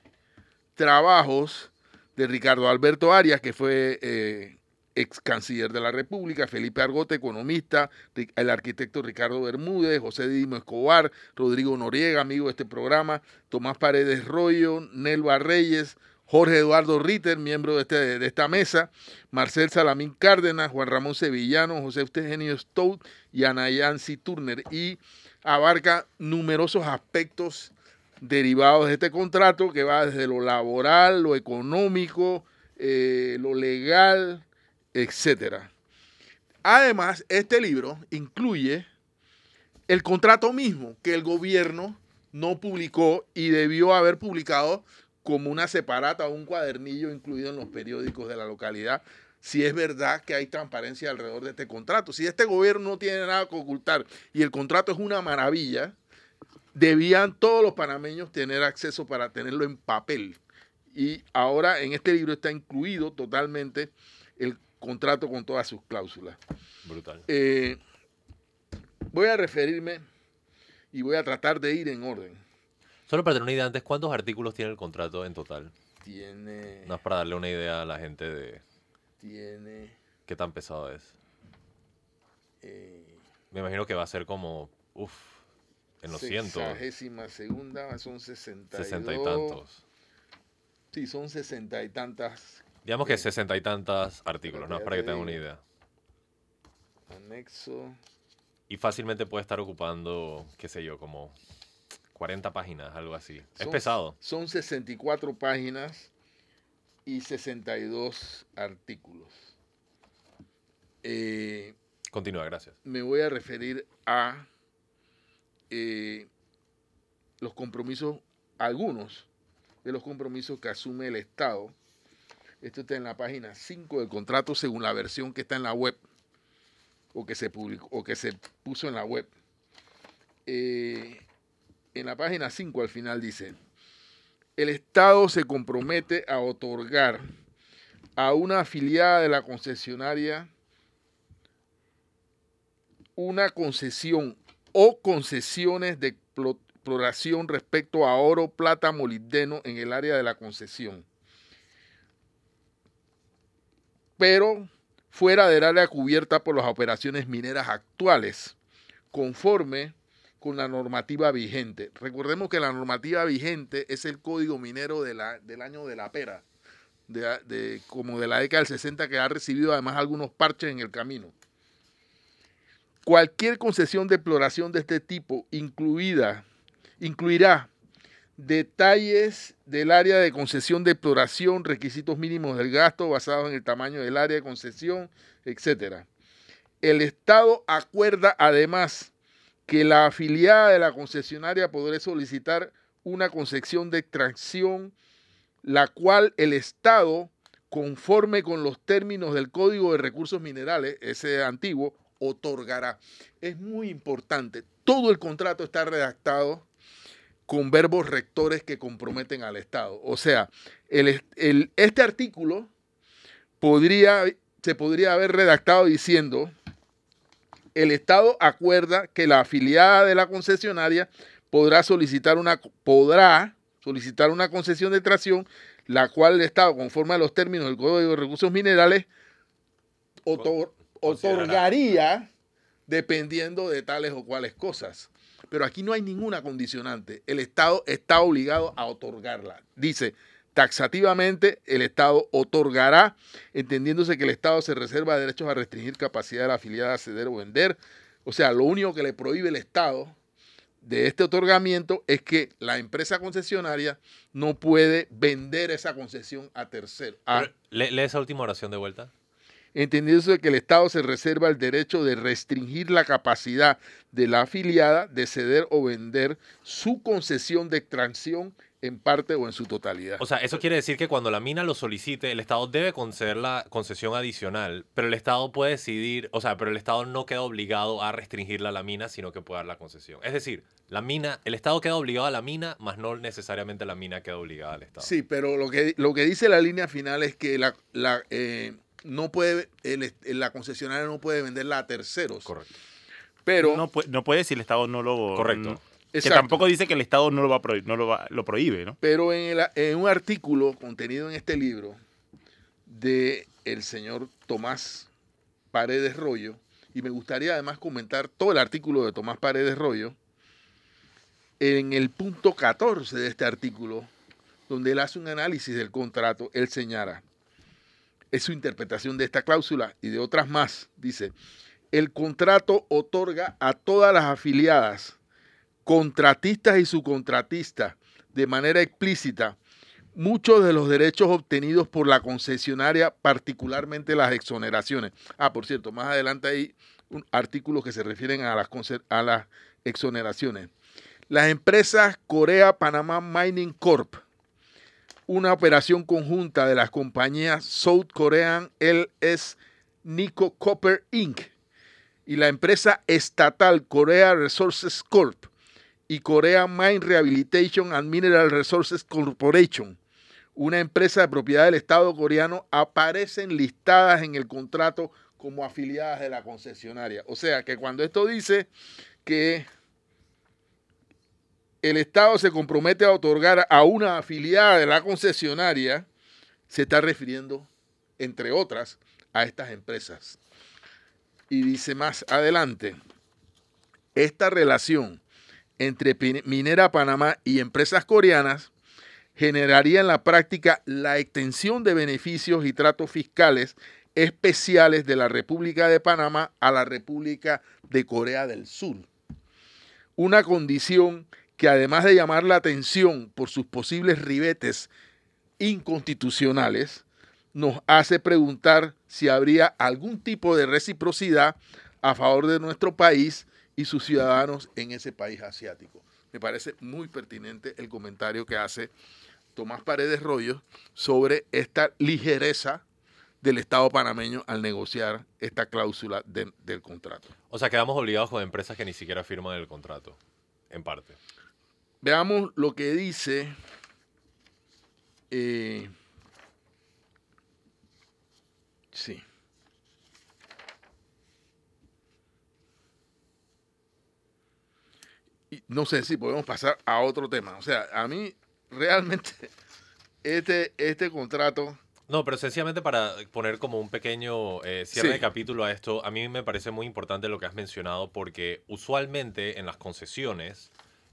trabajos de Ricardo Alberto Arias, que fue eh, ex canciller de la República, Felipe Argote, economista, el arquitecto Ricardo Bermúdez, José Dimo Escobar, Rodrigo Noriega, amigo de este programa, Tomás Paredes Rollo, Nelva Reyes, Jorge Eduardo Ritter, miembro de, este- de esta mesa, Marcel Salamín Cárdenas, Juan Ramón Sevillano, José Eugenio Stout y Ana Yancy Turner. Y abarca numerosos aspectos derivados de este contrato que va desde lo laboral, lo económico, eh, lo legal, etcétera. Además, este libro incluye el contrato mismo que el gobierno no publicó y debió haber publicado como una separata o un cuadernillo incluido en los periódicos de la localidad, si es verdad que hay transparencia alrededor de este contrato. Si este gobierno no tiene nada que ocultar y el contrato es una maravilla, debían todos los panameños tener acceso para tenerlo en papel. Y ahora en este libro está incluido totalmente el contrato con todas sus cláusulas. Brutal. Eh, voy a referirme y voy a tratar de ir en orden. Solo para tener una idea antes, ¿cuántos artículos tiene el contrato en total? Tiene, No es para darle una idea a la gente de tiene, qué tan pesado es. eh, Me imagino que va a ser como, uff, en los cientos, segunda, son 62. sesenta y tantos. Sí, son sesenta y tantas. Digamos que Sí. sesenta y tantas artículos, ¿no? ya Para que te tengan una idea. anexo. Y fácilmente puede estar ocupando, qué sé yo, como 40 páginas, algo así. Es Son- pesado. Son 64 páginas y 62 artículos. Eh, Continúa, gracias. me voy a referir a eh, los compromisos, algunos de los compromisos que asume el Estado. Esto está en la página 5 del contrato según la versión que está en la web o que se publicó o que se puso en la web. Eh, en la página 5 al final dice, el Estado se compromete a otorgar a una afiliada de la concesionaria una concesión o concesiones de explo- exploración respecto a oro, plata, molibdeno en el área de la concesión. Pero fuera del área cubierta por las operaciones mineras actuales, conforme con la normativa vigente. Recordemos que la normativa vigente es el código minero de la- del año de la pera, de, como de la década del 60, que ha recibido además algunos parches en el camino. Cualquier concesión de exploración de este tipo, incluida, incluirá detalles del área de concesión de exploración, requisitos mínimos del gasto basados en el tamaño del área de concesión, etc. El Estado acuerda además que la afiliada de la concesionaria podrá solicitar una concesión de extracción, la cual el Estado, conforme con los términos del Código de Recursos Minerales, ese antiguo, otorgará. Es muy importante. Todo el contrato está redactado con verbos rectores que comprometen al Estado. O sea, este artículo podría, se podría haber redactado diciendo, el Estado acuerda que la afiliada de la concesionaria podrá solicitar una, podrá solicitar una concesión de tracción, la cual el Estado, conforme a los términos del Código de Recursos Minerales, otor- otorgaría dependiendo de tales o cuales cosas. Pero aquí no hay ninguna condicionante. El Estado está obligado a otorgarla. Dice, taxativamente el Estado otorgará, entendiéndose que el Estado se reserva derechos a restringir capacidad de la afiliada a ceder o vender. O sea, lo único que le prohíbe el Estado de este otorgamiento es que la empresa concesionaria no puede vender esa concesión a terceros. lee, lee esa última oración de vuelta. entendiéndose que el Estado se reserva el derecho de restringir la capacidad de la afiliada de ceder o vender su concesión de extracción en parte o en su totalidad. O sea, eso quiere decir que cuando la mina lo solicite, el Estado debe conceder la concesión adicional, pero el Estado puede decidir, o sea, pero el Estado no queda obligado a restringirla a la mina, sino que puede dar la concesión. Es decir, la mina, el Estado queda obligado a la mina, más no necesariamente la mina queda obligada al Estado. Sí, pero lo que, lo que dice la línea final es que la, la, eh, no puede, el la concesionaria no puede venderla a terceros. Correcto. Pero, no, no puede si el Estado no lo... Correcto. Que tampoco dice que el Estado no lo va a prohibir, no lo, va, lo prohíbe, ¿no? pero en, el- en un artículo contenido en este libro de el señor Tomás Paredes Rollo, y me gustaría además comentar todo el artículo de Tomás Paredes Rollo, en el punto 14 de este artículo, donde él hace un análisis del contrato, él señala, es su interpretación de esta cláusula y de otras más, dice, el contrato otorga a todas las afiliadas, contratistas y subcontratistas, de manera explícita, muchos de los derechos obtenidos por la concesionaria, particularmente las exoneraciones. Ah, por cierto, más adelante hay artículos que se refieren a las, conce- a las exoneraciones. Las empresas Corea Panamá Mining Corp, una operación conjunta de las compañías South Korean LS Nico Copper Inc. y la empresa estatal Korea Resources Corp y Korea Mine Rehabilitation and Mineral Resources Corporation, una empresa de propiedad del Estado coreano, aparecen listadas en el contrato como afiliadas de la concesionaria. O sea que cuando esto dice que el Estado se compromete a otorgar a una afiliada de la concesionaria, se está refiriendo, entre otras, a estas empresas. Y dice más adelante, esta relación entre Minera Panamá y empresas coreanas generaría en la práctica la extensión de beneficios y tratos fiscales especiales de la República de Panamá a la República de Corea del Sur. Una condición que además de llamar la atención por sus posibles ribetes inconstitucionales, nos hace preguntar si habría algún tipo de reciprocidad a favor de nuestro país y sus ciudadanos en ese país asiático. Me parece muy pertinente el comentario que hace Tomás Paredes Rollo sobre esta ligereza del Estado panameño al negociar esta cláusula de- del contrato. O sea, quedamos obligados con empresas que ni siquiera firman el contrato, en parte. Veamos lo que dice eh, sí. Y no sé si podemos pasar a otro tema. O sea, a mí realmente este, este contrato No, pero sencillamente para poner como un pequeño eh, cierre Sí. de capítulo a esto, a mí me parece muy importante lo que has mencionado porque usualmente en las concesiones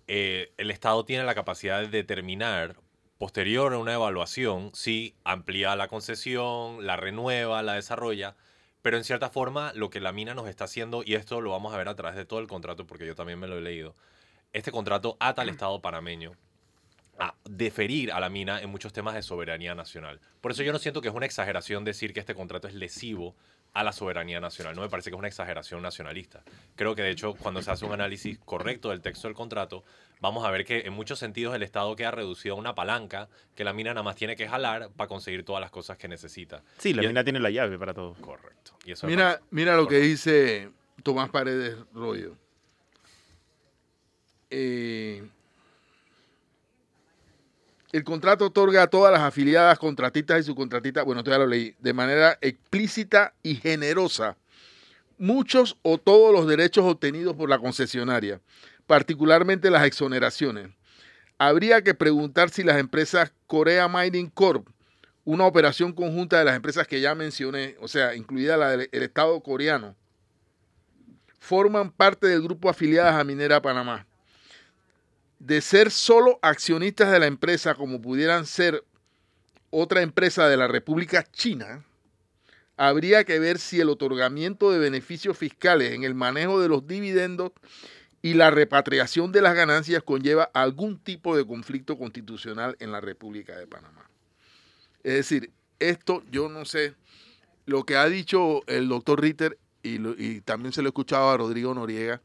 eh, el Estado tiene la capacidad de determinar posterior a una evaluación si amplía la concesión, la renueva, la desarrolla, pero en cierta forma lo que la mina nos está haciendo, y esto lo vamos a ver a través de todo el contrato porque yo también me lo he leído, este contrato ata al Estado panameño a deferir a la mina en muchos temas de soberanía nacional. Por eso yo no siento que es una exageración decir que este contrato es lesivo a la soberanía nacional. No me parece que es una exageración nacionalista. Creo que de hecho cuando se hace un análisis correcto del texto del contrato, vamos a ver que en muchos sentidos el Estado queda reducido a una palanca que la mina nada más tiene que jalar para conseguir todas las cosas que necesita. Sí, la Y- mina tiene la llave para todo. Correcto. Y eso me Mira, mira lo que dice Tomás Paredes Rollo. Eh, el contrato otorga a todas las afiliadas contratistas y subcontratistas, bueno, esto ya lo leí, de manera explícita y generosa, muchos o todos los derechos obtenidos por la concesionaria, particularmente las exoneraciones. Habría que preguntar si las empresas Korea Mining Corp una operación conjunta de las empresas que ya mencioné, o sea, incluida la del el Estado coreano, forman parte del grupo afiliadas a Minera Panamá. De ser solo accionistas de la empresa, como pudieran ser otra empresa de la República China, habría que ver si el otorgamiento de beneficios fiscales en el manejo de los dividendos y la repatriación de las ganancias conlleva algún tipo de conflicto constitucional en la República de Panamá. Es decir, esto yo no sé, lo que ha dicho el doctor Ritter y, también se lo he escuchado a Rodrigo Noriega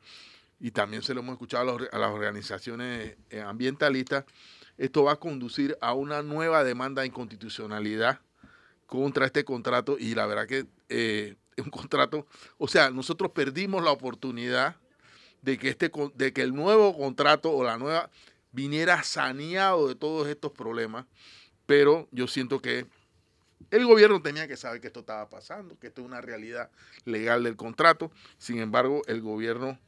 y también se lo hemos escuchado a, las organizaciones eh, ambientalistas, esto va a conducir a una nueva demanda de inconstitucionalidad contra este contrato y la verdad que eh, es un contrato, o sea, nosotros perdimos la oportunidad de que, este, de que el nuevo contrato o la nueva viniera saneado de todos estos problemas pero yo siento que el gobierno tenía que saber que esto estaba pasando, que esto es una realidad legal del contrato. Sin embargo, el gobierno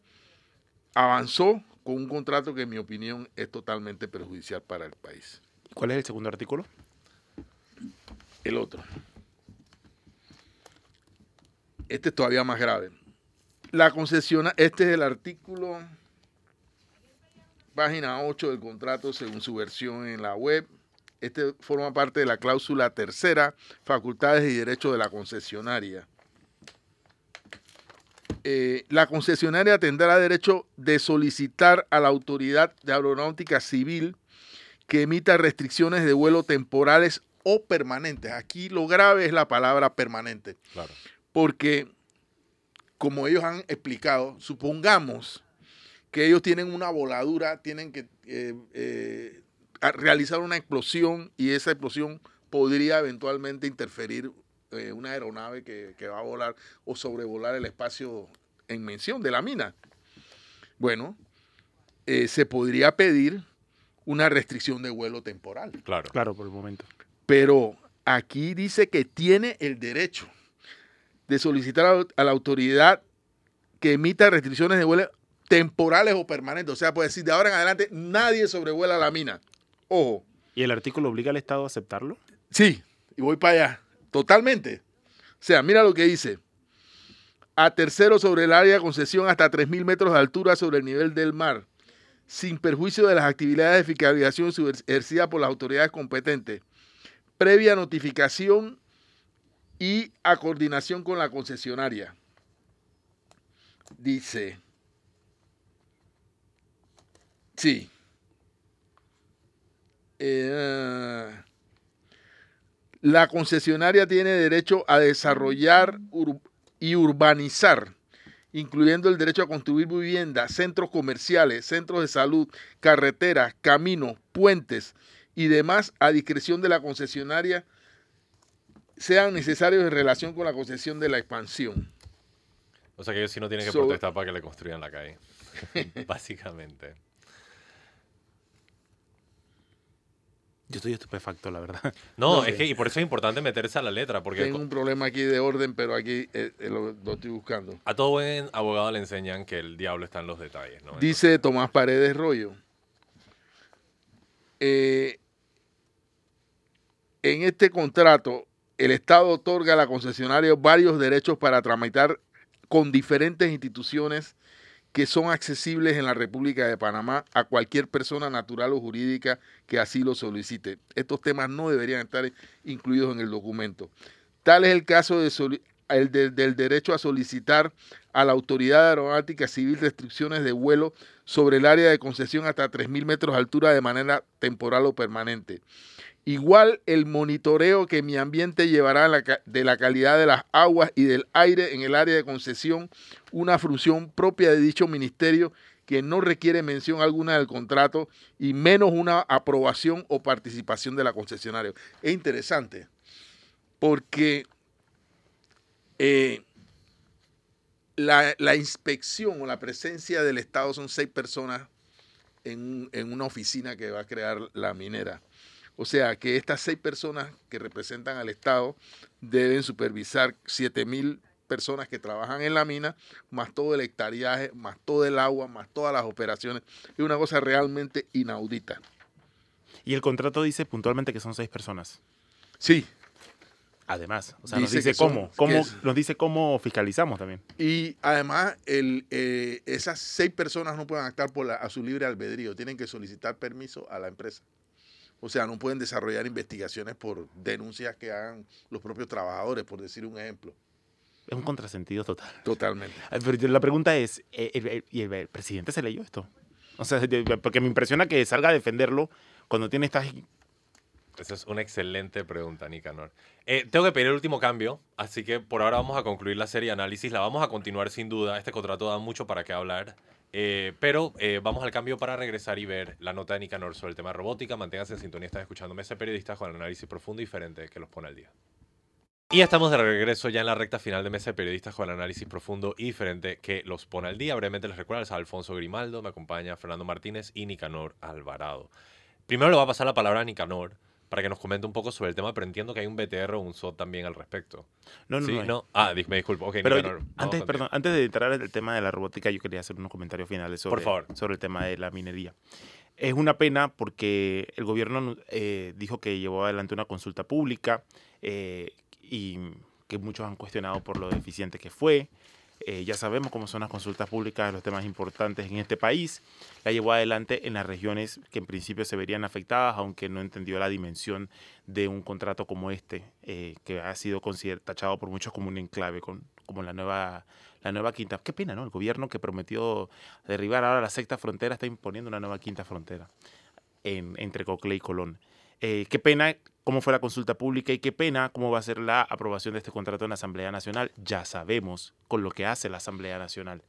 avanzó con un contrato que en mi opinión es totalmente perjudicial para el país. ¿Cuál es el segundo artículo? El otro. Este es todavía más grave. La concesiona, este es el artículo, página 8 del contrato según su versión en la web. Este forma parte de la cláusula tercera, facultades y derechos de la concesionaria. Eh, la concesionaria tendrá derecho de solicitar a la autoridad de aeronáutica civil que emita restricciones de vuelo temporales o permanentes. Aquí lo grave es la palabra permanente, Claro. porque como ellos han explicado, supongamos que ellos tienen una voladura, tienen que eh, eh, realizar una explosión y esa explosión podría eventualmente interferir eh, una aeronave que, que va a volar o sobrevolar el espacio en mención de la mina. Bueno, eh, se podría pedir una restricción de vuelo temporal. Claro. Claro, por el momento. Pero aquí dice que tiene el derecho de solicitar a, a la autoridad que emita restricciones de vuelo temporales o permanentes. O sea, puede decir, de ahora en adelante nadie sobrevuela la mina. Ojo, ¿Y el artículo obliga al Estado a aceptarlo? sí, y voy para allá. Totalmente. O sea, mira lo que dice. A tercero sobre el área de concesión hasta 3.000 metros de altura sobre el nivel del mar, sin perjuicio de las actividades de fiscalización ejercidas por las autoridades competentes, previa notificación y a coordinación con la concesionaria. Dice, sí. Eh, la concesionaria tiene derecho a desarrollar ur- y urbanizar, incluyendo el derecho a construir viviendas, centros comerciales, centros de salud, carreteras, caminos, puentes y demás a discreción de la concesionaria sean necesarios en relación con la concesión de la expansión. O sea que ellos sí no tienen que So- protestar para que le construyan la calle. Básicamente. Yo estoy estupefacto, la verdad. No, No, es que- que y por eso es importante meterse a la letra, porque Tengo un problema aquí de orden, pero aquí eh, eh, lo, lo estoy buscando. a todo buen abogado le enseñan que el diablo está en los detalles, ¿no? Dice Tomás Paredes Rollo. eh, en este contrato, el Estado otorga a la concesionaria varios derechos para tramitar con diferentes instituciones que son accesibles en la República de Panamá a cualquier persona natural o jurídica que así lo solicite. Estos temas no deberían estar incluidos en el documento. Tal es el caso del derecho a solicitar a la Autoridad Aeronáutica Civil restricciones de vuelo sobre el área de concesión hasta 3.000 metros de altura de manera temporal o permanente. Igual el monitoreo que mi ambiente llevará de la calidad de las aguas y del aire en el área de concesión, una función propia de dicho ministerio que no requiere mención alguna del contrato y menos una aprobación o participación de la concesionaria. Es interesante porque eh, la, la inspección o la presencia del Estado son seis personas en, un- en una oficina que va a crear la minera. O sea que estas seis personas que representan al Estado deben supervisar 7 mil personas que trabajan en la mina, más todo el hectariaje, más todo el agua, más todas las operaciones. Es una cosa realmente inaudita. Y el contrato dice puntualmente que son seis personas. Sí, Además, o sea, nos Dice dice que son- cómo, cómo es- nos dice cómo fiscalizamos también. Y además, el, eh, esas seis personas no pueden actuar por la- a su libre albedrío, tienen que solicitar permiso a la empresa. O sea, no pueden desarrollar investigaciones por denuncias que hagan los propios trabajadores, por decir un ejemplo. Es un contrasentido total. Totalmente. Pero la pregunta es, ¿eh, el- el- ¿y el, el presidente se leyó esto? O sea, porque me impresiona que salga a defenderlo cuando tiene estas... Esa es una excelente pregunta, Nicanor. Eh, tengo que pedir el último cambio, así que por ahora vamos a concluir la serie de análisis. La vamos a continuar sin duda. Este contrato da mucho para qué hablar. Eh, pero eh, vamos al cambio para regresar y ver la nota de Nicanor sobre el tema robótica. Manténganse en sintonía, están escuchando Mesa Periodistas con el análisis profundo y diferente que los pone al día. Y estamos de regreso ya en la recta final de Mesa de Periodistas con el análisis profundo y diferente que los pone al día. Brevemente les recuerdo, es Alfonso Grimaldo, me acompaña Fernando Martínez y Nicanor Alvarado. Primero le voy a pasar la palabra a Nicanor para que nos comente un poco sobre el tema, pero entiendo que hay un BTR o un SOT también al respecto. No, no, ¿Sí? no. Ah, me disculpo. Ok, Pero yo- antes, perdón, antes de entrar en el tema de la robótica, yo quería hacer unos comentarios finales sobre, Por favor. sobre el tema de la minería. Es una pena porque el gobierno eh, dijo que llevó adelante una consulta pública eh, y que muchos han cuestionado por lo deficiente que fue. Eh, ya sabemos cómo son las consultas públicas de los temas importantes en este país. La llevó adelante en las regiones que en principio se verían afectadas, aunque no entendió la dimensión de un contrato como este, eh, que ha sido tachado por muchos como un enclave, con, como la nueva, la nueva quinta. Qué pena, ¿no? El gobierno que prometió derribar ahora la sexta frontera está imponiendo una nueva quinta frontera en, entre Cocle y Colón. Eh, qué pena cómo fue la consulta pública y qué pena cómo va a ser la aprobación de este contrato en la Asamblea Nacional. Ya sabemos con lo que hace la Asamblea Nacional.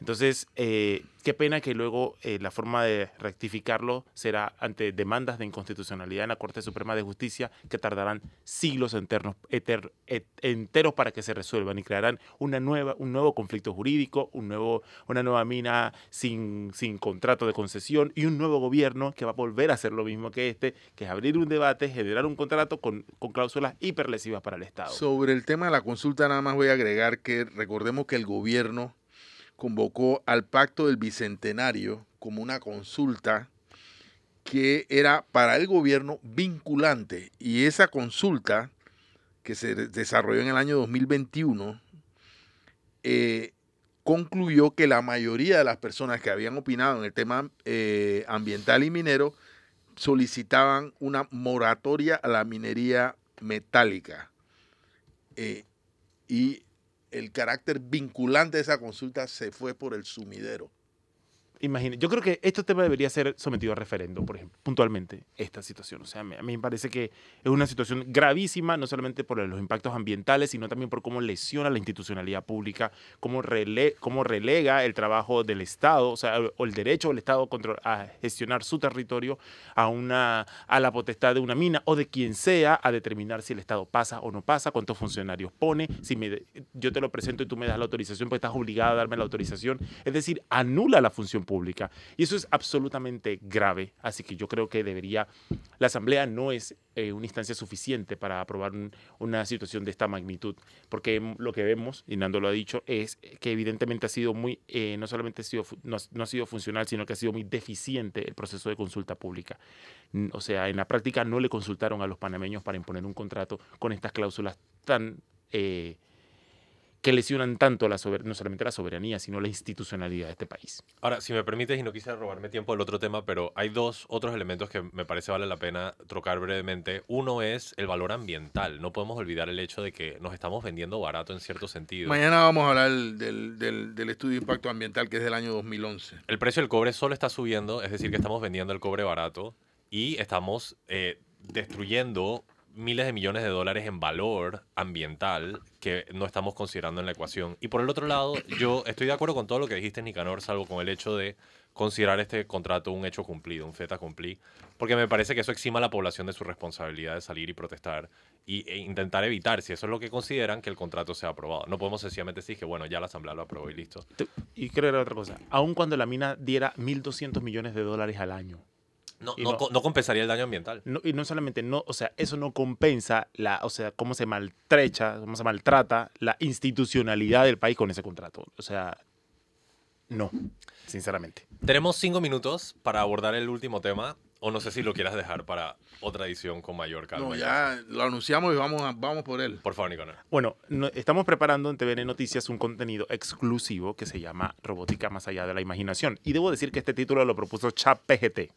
Entonces, eh, qué pena que luego eh, la forma de rectificarlo será ante demandas de inconstitucionalidad en la Corte Suprema de Justicia que tardarán siglos enternos, eter- et- enteros para que se resuelvan y crearán una nueva, un nuevo conflicto jurídico, un nuevo, una nueva mina sin, sin contrato de concesión y un nuevo gobierno que va a volver a hacer lo mismo que este, que es abrir un debate, generar un contrato con, con cláusulas hiperlesivas para el Estado. Sobre el tema de la consulta, nada más voy a agregar que recordemos que el gobierno convocó al Pacto del Bicentenario como una consulta que era para el gobierno vinculante. Y esa consulta, que se de- desarrolló en el año 2021, eh, concluyó que la mayoría de las personas que habían opinado en el tema eh, ambiental y minero solicitaban una moratoria a la minería metálica. eh, y el carácter vinculante de esa consulta se fue por el sumidero. Imagina, yo creo que este tema debería ser sometido a referendo, por ejemplo, puntualmente, esta situación. O sea, a mí me parece que es una situación gravísima, no solamente por los impactos ambientales, sino también por cómo lesiona la institucionalidad pública, cómo, rele cómo relega el trabajo del Estado, o sea, o el derecho del Estado a gestionar su territorio a, una, a la potestad de una mina o de quien sea a determinar si el Estado pasa o no pasa, cuántos funcionarios pone, si me, yo te lo presento y tú me das la autorización, pues estás obligado a darme la autorización. Es decir, anula la función pública. Y eso es absolutamente grave. Así que yo creo que debería, la Asamblea no es eh, una instancia suficiente para aprobar una situación de esta magnitud, porque lo que vemos, y Nando lo ha dicho, es que evidentemente ha sido muy, eh, no solamente ha sido, no, no ha sido funcional, sino que ha sido muy deficiente el proceso de consulta pública. O sea, en la práctica no le consultaron a los panameños para imponer un contrato con estas cláusulas tan... Eh, que lesionan tanto la no solamente la soberanía, sino la institucionalidad de este país. Ahora, si me permites, y no quisiera robarme tiempo del otro tema, pero hay dos otros elementos que me parece vale la pena trocar brevemente. Uno es el valor ambiental. No podemos olvidar el hecho de que nos estamos vendiendo barato en cierto sentido. Mañana vamos a hablar del, del, del estudio de impacto ambiental que es del año 2011. El precio del cobre solo está subiendo, es decir, que estamos vendiendo el cobre barato y estamos eh, destruyendo miles de millones de dólares en valor ambiental que no estamos considerando en la ecuación. Y por el otro lado, yo estoy de acuerdo con todo lo que dijiste, Nicanor, salvo con el hecho de considerar este contrato un hecho cumplido, un feta cumplí, porque me parece que eso exima a la población de su responsabilidad de salir y protestar y, e intentar evitar, si eso es lo que consideran, que el contrato sea aprobado. No podemos sencillamente decir que, bueno, ya la Asamblea lo aprobó y listo. Y creo que otra cosa, aun cuando la mina diera 1.200 millones de dólares al año, no, no, compensaría el daño ambiental. y no solamente, no, o sea, eso no compensa la, o sea, cómo se maltrecha, cómo se maltrata la institucionalidad del país con ese contrato. O sea, no, sinceramente. Tenemos cinco minutos para abordar el último tema, o no sé si lo quieras dejar para otra edición con mayor calma. No, ya lo anunciamos y vamos, vamos por él. Por favor, Nicolás. Bueno, estamos preparando en TVN Noticias un contenido exclusivo que se llama Robótica más allá de la imaginación. Y debo decir que este título lo propuso ChatPGT.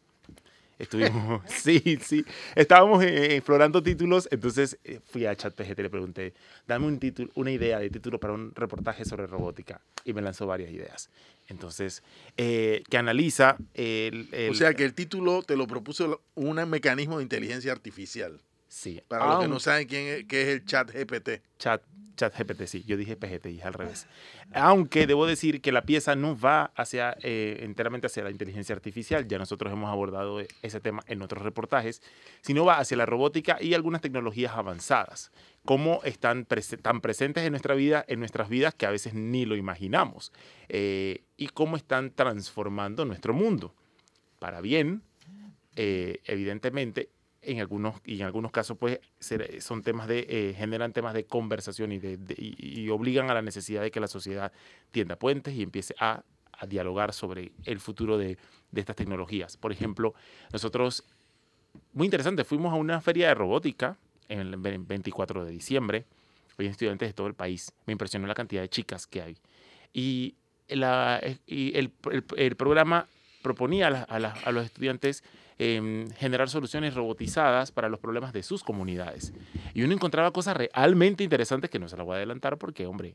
Estuvimos, sí, sí, estábamos eh, explorando títulos, entonces eh, fui a ChatPGT y le pregunté, dame un título, una idea de título para un reportaje sobre robótica y me lanzó varias ideas. Entonces, eh, que analiza el, O sea, que el título te lo propuso un mecanismo de inteligencia artificial. Sí. Para los que no saben quién es, qué es el chat GPT. Chat Chat GPT, sí, yo dije PGT, dije al revés. Aunque debo decir que la pieza no va hacia, eh, enteramente hacia la inteligencia artificial, ya nosotros hemos abordado ese tema en otros reportajes, sino va hacia la robótica y algunas tecnologías avanzadas, cómo están tan presentes en nuestra vida, en nuestras vidas que a veces ni lo imaginamos, eh, y cómo están transformando nuestro mundo. Para bien, eh, evidentemente, en algunos, y en algunos casos pues son temas de, eh, generan temas de conversación y, obligan a la necesidad de que la sociedad tienda puentes y empiece a, a dialogar sobre el futuro de, de, estas tecnologías. Por ejemplo, nosotros, muy interesante, fuimos a una feria de robótica en el 24 de diciembre, hay estudiantes de todo el país, me impresionó la cantidad de chicas que hay. Y, la, y el, programa proponía a, a los estudiantes Em, generar soluciones robotizadas para los problemas de sus comunidades. Y uno encontraba cosas realmente interesantes que no se las voy a adelantar porque, hombre,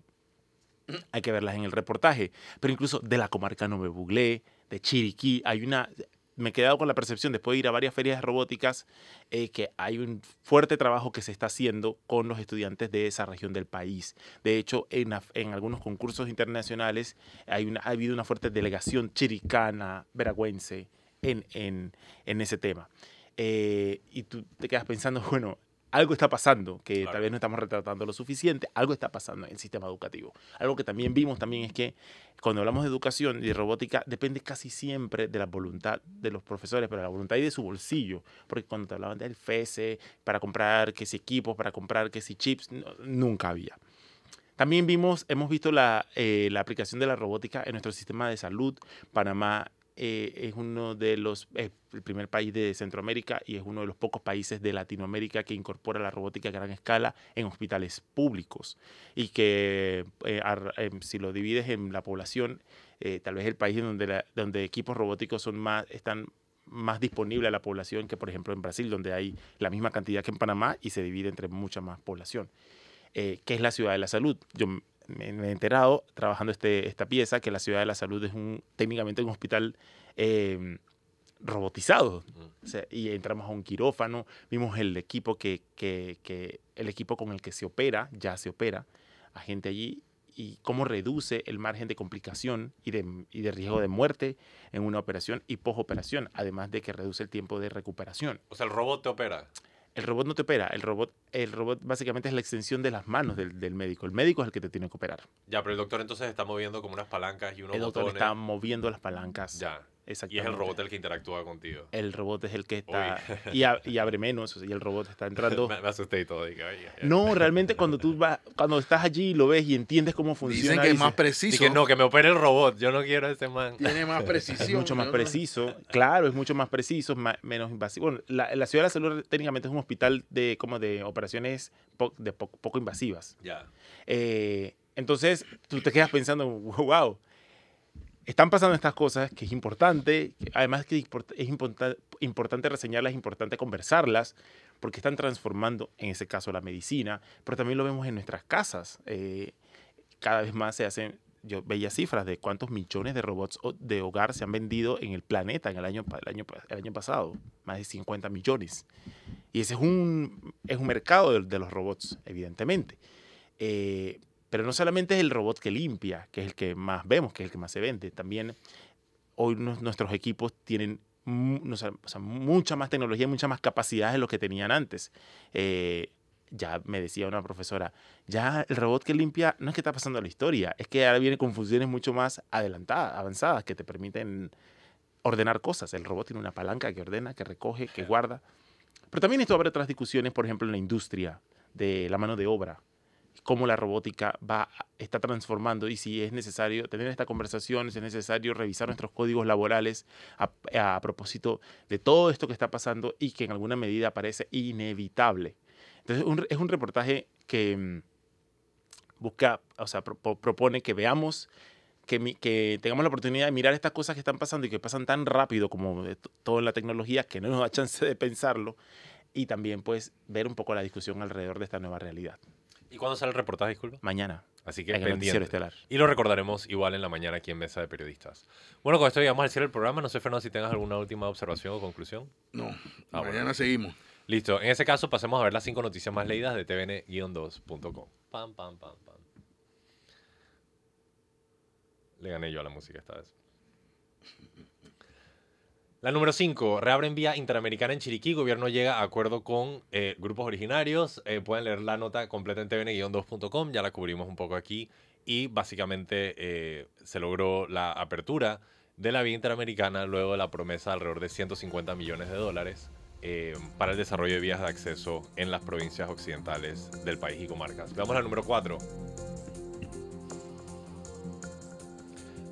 hay que verlas en el reportaje. Pero incluso de la comarca Nove Buglé, de Chiriquí, hay una... Me he quedado con la percepción, después de ir a varias ferias robóticas, eh, que hay un fuerte trabajo que se está haciendo con los estudiantes de esa región del país. De hecho, en, en algunos concursos internacionales hay una, ha habido una fuerte delegación chiricana, veragüense, en, en, en ese tema. Eh, y tú te quedas pensando, bueno, algo está pasando que tal vez no estamos retratando lo suficiente, algo está pasando en el sistema educativo. Algo que también vimos también es que cuando hablamos de educación y de robótica depende casi siempre de la voluntad de los profesores, pero la voluntad y de su bolsillo, porque cuando te hablaban del FESE para comprar que si equipos, para comprar que si chips, nunca había. También vimos, hemos visto la, eh, la aplicación de la robótica en nuestro sistema de salud. Panamá eh, es uno de los, el primer país de Centroamérica y es uno de los pocos países de Latinoamérica que incorpora la robótica a gran escala en hospitales públicos y que eh, em, si lo divides en la población, eh, tal vez el país donde, donde equipos robóticos son más, están más disponibles a la población que por ejemplo en Brasil, donde hay la misma cantidad que en Panamá y se divide entre mucha más población. eh, ¿qué es la ciudad de la salud? Yo me, me he enterado trabajando este, esta pieza que la ciudad de la salud es un, técnicamente un hospital eh, robotizado. O sea, y entramos a un quirófano, vimos el equipo que, que- que- el equipo con el que se opera, ya se opera, a gente allí y cómo reduce el margen de complicación y de, y de riesgo de muerte en una operación y posoperación, además de que reduce el tiempo de recuperación. O sea, el robot te opera. El robot no te opera, el robot, el robot básicamente es la extensión de las manos del, del médico. El médico es el que te tiene que operar. Ya, pero el doctor entonces está moviendo como unas palancas y unos el doctor botones. está moviendo las palancas. Ya. Y es el robot el que interactúa contigo. El robot es el que está... Y, a- y abre menos, y el robot está entrando... me, me asusté y todo. No, realmente cuando tú vas, cuando estás allí y lo ves y entiendes cómo funciona, Dicen que es más preciso. Dije, no, que me opere el robot. Yo no quiero a ese man. Tiene más es precisión. mucho más preciso. Claro, es mucho más preciso, menos invasivo. Bueno, la, la Ciudad de la Salud técnicamente es un hospital de como de operaciones po- de po- poco invasivas. Ya. Eh, entonces, tú te quedas pensando, wow, están pasando estas cosas que es importante, además que es importa- importante reseñarlas, es importante conversarlas, porque están transformando, en ese caso, la medicina, pero también lo vemos en nuestras casas. Eh, cada vez más se hacen, yo veía cifras de cuántos millones de robots de hogar se han vendido en el planeta en el año, el año, pasado, más de 50 millones. Y ese es un, es un mercado de, de los robots, evidentemente. Eh, pero no solamente es el robot que limpia, que es el que más vemos, que es el que más se vende. También hoy nuestros equipos tienen o sea, mucha más tecnología, mucha más capacidades de lo que tenían antes. Eh, ya me decía una profesora, ya el robot que limpia no es que está pasando la historia, es que ahora viene con funciones mucho más adelantadas, avanzadas, que te permiten ordenar cosas. El robot tiene una palanca que ordena, que recoge, que guarda. Pero también esto abre otras discusiones, por ejemplo, en la industria de la mano de obra, cómo la robótica va, está transformando y si es necesario tener esta conversación, si es necesario revisar nuestros códigos laborales a, a propósito de todo esto que está pasando y que en alguna medida parece inevitable. Entonces, un- es un reportaje que mm, busca, o sea, pro- propone que veamos, que, mi- que tengamos la oportunidad de mirar estas cosas que están pasando y que pasan tan rápido como de to- todo en la tecnología que no nos da chance de pensarlo y también pues ver un poco la discusión alrededor de esta nueva realidad. ¿Y cuándo sale el reportaje, disculpa? Mañana, Así que en el noticiero pendiente. estelar. Y lo recordaremos igual en la mañana aquí en Mesa de Periodistas. Bueno, con esto llegamos al cierre del programa. No sé, Fernando, si tengas alguna última observación o conclusión. No, Ah, mañana bueno. seguimos. Listo. En ese caso, pasemos a ver las cinco noticias más leídas de tvn-2.com. Pam, pam, pam, pam. Le gané yo a la música esta vez. La número 5. Reabren vía interamericana en Chiriquí. Gobierno llega a acuerdo con eh, grupos originarios. Eh, pueden leer la nota completa en tvn-2.com. Ya la cubrimos un poco aquí. Y básicamente eh, se logró la apertura de la vía interamericana luego de la promesa de alrededor de 150 millones de dólares eh, para el desarrollo de vías de acceso en las provincias occidentales del país y comarcas. Veamos la número 4.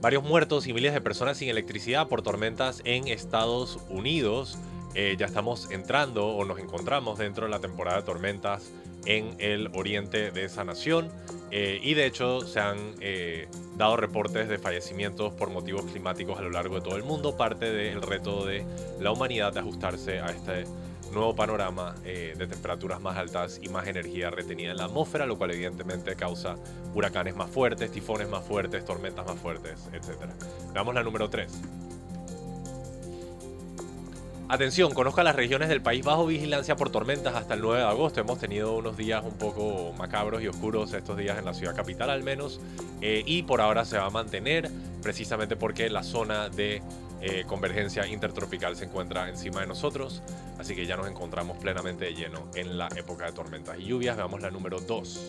Varios muertos y miles de personas sin electricidad por tormentas en Estados Unidos. Eh, ya estamos entrando o nos encontramos dentro de la temporada de tormentas en el oriente de esa nación. Eh, y de hecho se han eh, dado reportes de fallecimientos por motivos climáticos a lo largo de todo el mundo, parte del reto de la humanidad de ajustarse a este nuevo panorama eh, de temperaturas más altas y más energía retenida en la atmósfera, lo cual evidentemente causa huracanes más fuertes, tifones más fuertes, tormentas más fuertes, etc. Veamos la número 3. Atención, conozca las regiones del país bajo vigilancia por tormentas hasta el 9 de agosto. Hemos tenido unos días un poco macabros y oscuros estos días en la ciudad capital al menos. eh, y por ahora se va a mantener precisamente porque la zona de eh, convergencia intertropical se encuentra encima de nosotros. Así que ya nos encontramos plenamente de lleno en la época de tormentas y lluvias. Veamos la número 2.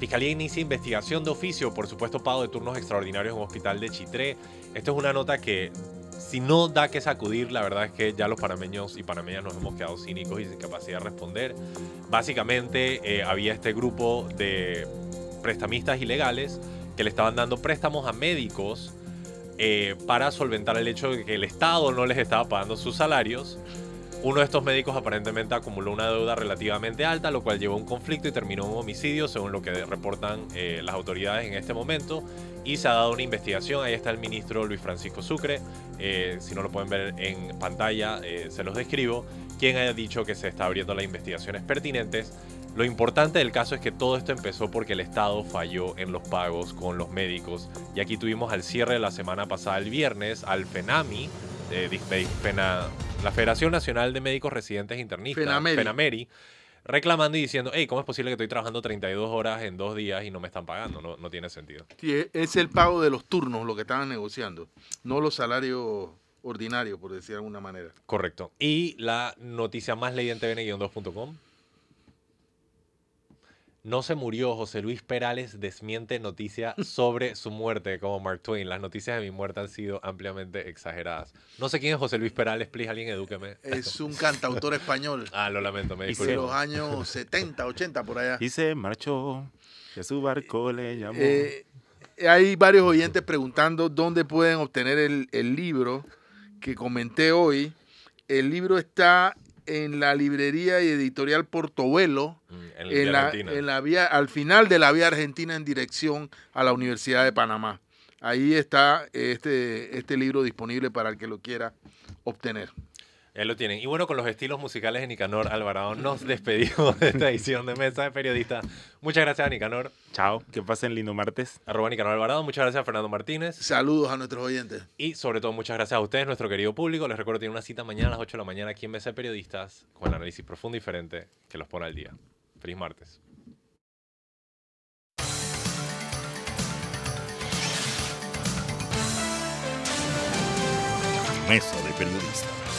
Fiscalía inicia investigación de oficio por supuesto pago de turnos extraordinarios en un hospital de Chitré. Esto es una nota que si no da que sacudir, la verdad es que ya los panameños y panameñas nos hemos quedado cínicos y sin capacidad de responder. Básicamente eh, había este grupo de prestamistas ilegales que le estaban dando préstamos a médicos eh, para solventar el hecho de que el Estado no les estaba pagando sus salarios. Uno de estos médicos aparentemente acumuló una deuda relativamente alta, lo cual llevó a un conflicto y terminó un homicidio, según lo que reportan eh, las autoridades en este momento. Y se ha dado una investigación. Ahí está el ministro Luis Francisco Sucre. eh, si no lo pueden ver en pantalla, se los describo. quien haya dicho que se está abriendo las investigaciones pertinentes. Lo importante del caso es que todo esto empezó porque el Estado falló en los pagos con los médicos. Y aquí tuvimos al cierre de la semana pasada, el viernes, al FENAMI, eh, Fena- la Federación Nacional de Médicos Residentes Internistas, Fenameri. FENAMERI, reclamando y diciendo, hey, ¿cómo es posible que estoy trabajando 32 horas en dos días y no me están pagando? No, no tiene sentido. Sí, e- es el pago de los turnos lo que estaban negociando, no los salarios ordinarios, por decir de alguna manera. Correcto. Y la noticia más leída en tvn-2.com. No se murió. José Luis Perales desmiente noticia sobre su muerte como Mark Twain. Las noticias de mi muerte han sido ampliamente exageradas. No sé quién es José Luis Perales. Please, alguien edúqueme. Es un cantautor español Ah, lo lamento, me Y de disculpo. los años 70, 80 por allá. Y se marchó, a su barco le llamó. Eh, hay varios oyentes preguntando dónde pueden obtener el, el libro que comenté hoy. El libro está en la librería y editorial Portobelo, Mm, En, en la, en la vía, al final de la vía argentina en dirección a la Universidad de Panamá. Ahí está este, este libro disponible para el que lo quiera obtener. Ya lo tienen. Y bueno, con los estilos musicales de Nicanor Alvarado, nos despedimos de esta edición de Mesa de Periodistas. Muchas gracias a Nicanor. Chao, que pasen lindo martes. Arroba Nicanor Alvarado. Muchas gracias a Fernando Martínez. Saludos a nuestros oyentes. Y sobre todo, muchas gracias a ustedes, nuestro querido público. Les recuerdo que tienen una cita mañana a las 8 de la mañana aquí en Mesa de Periodistas con el análisis profundo y diferente que los pone al día. Feliz martes. Mesa de Periodistas.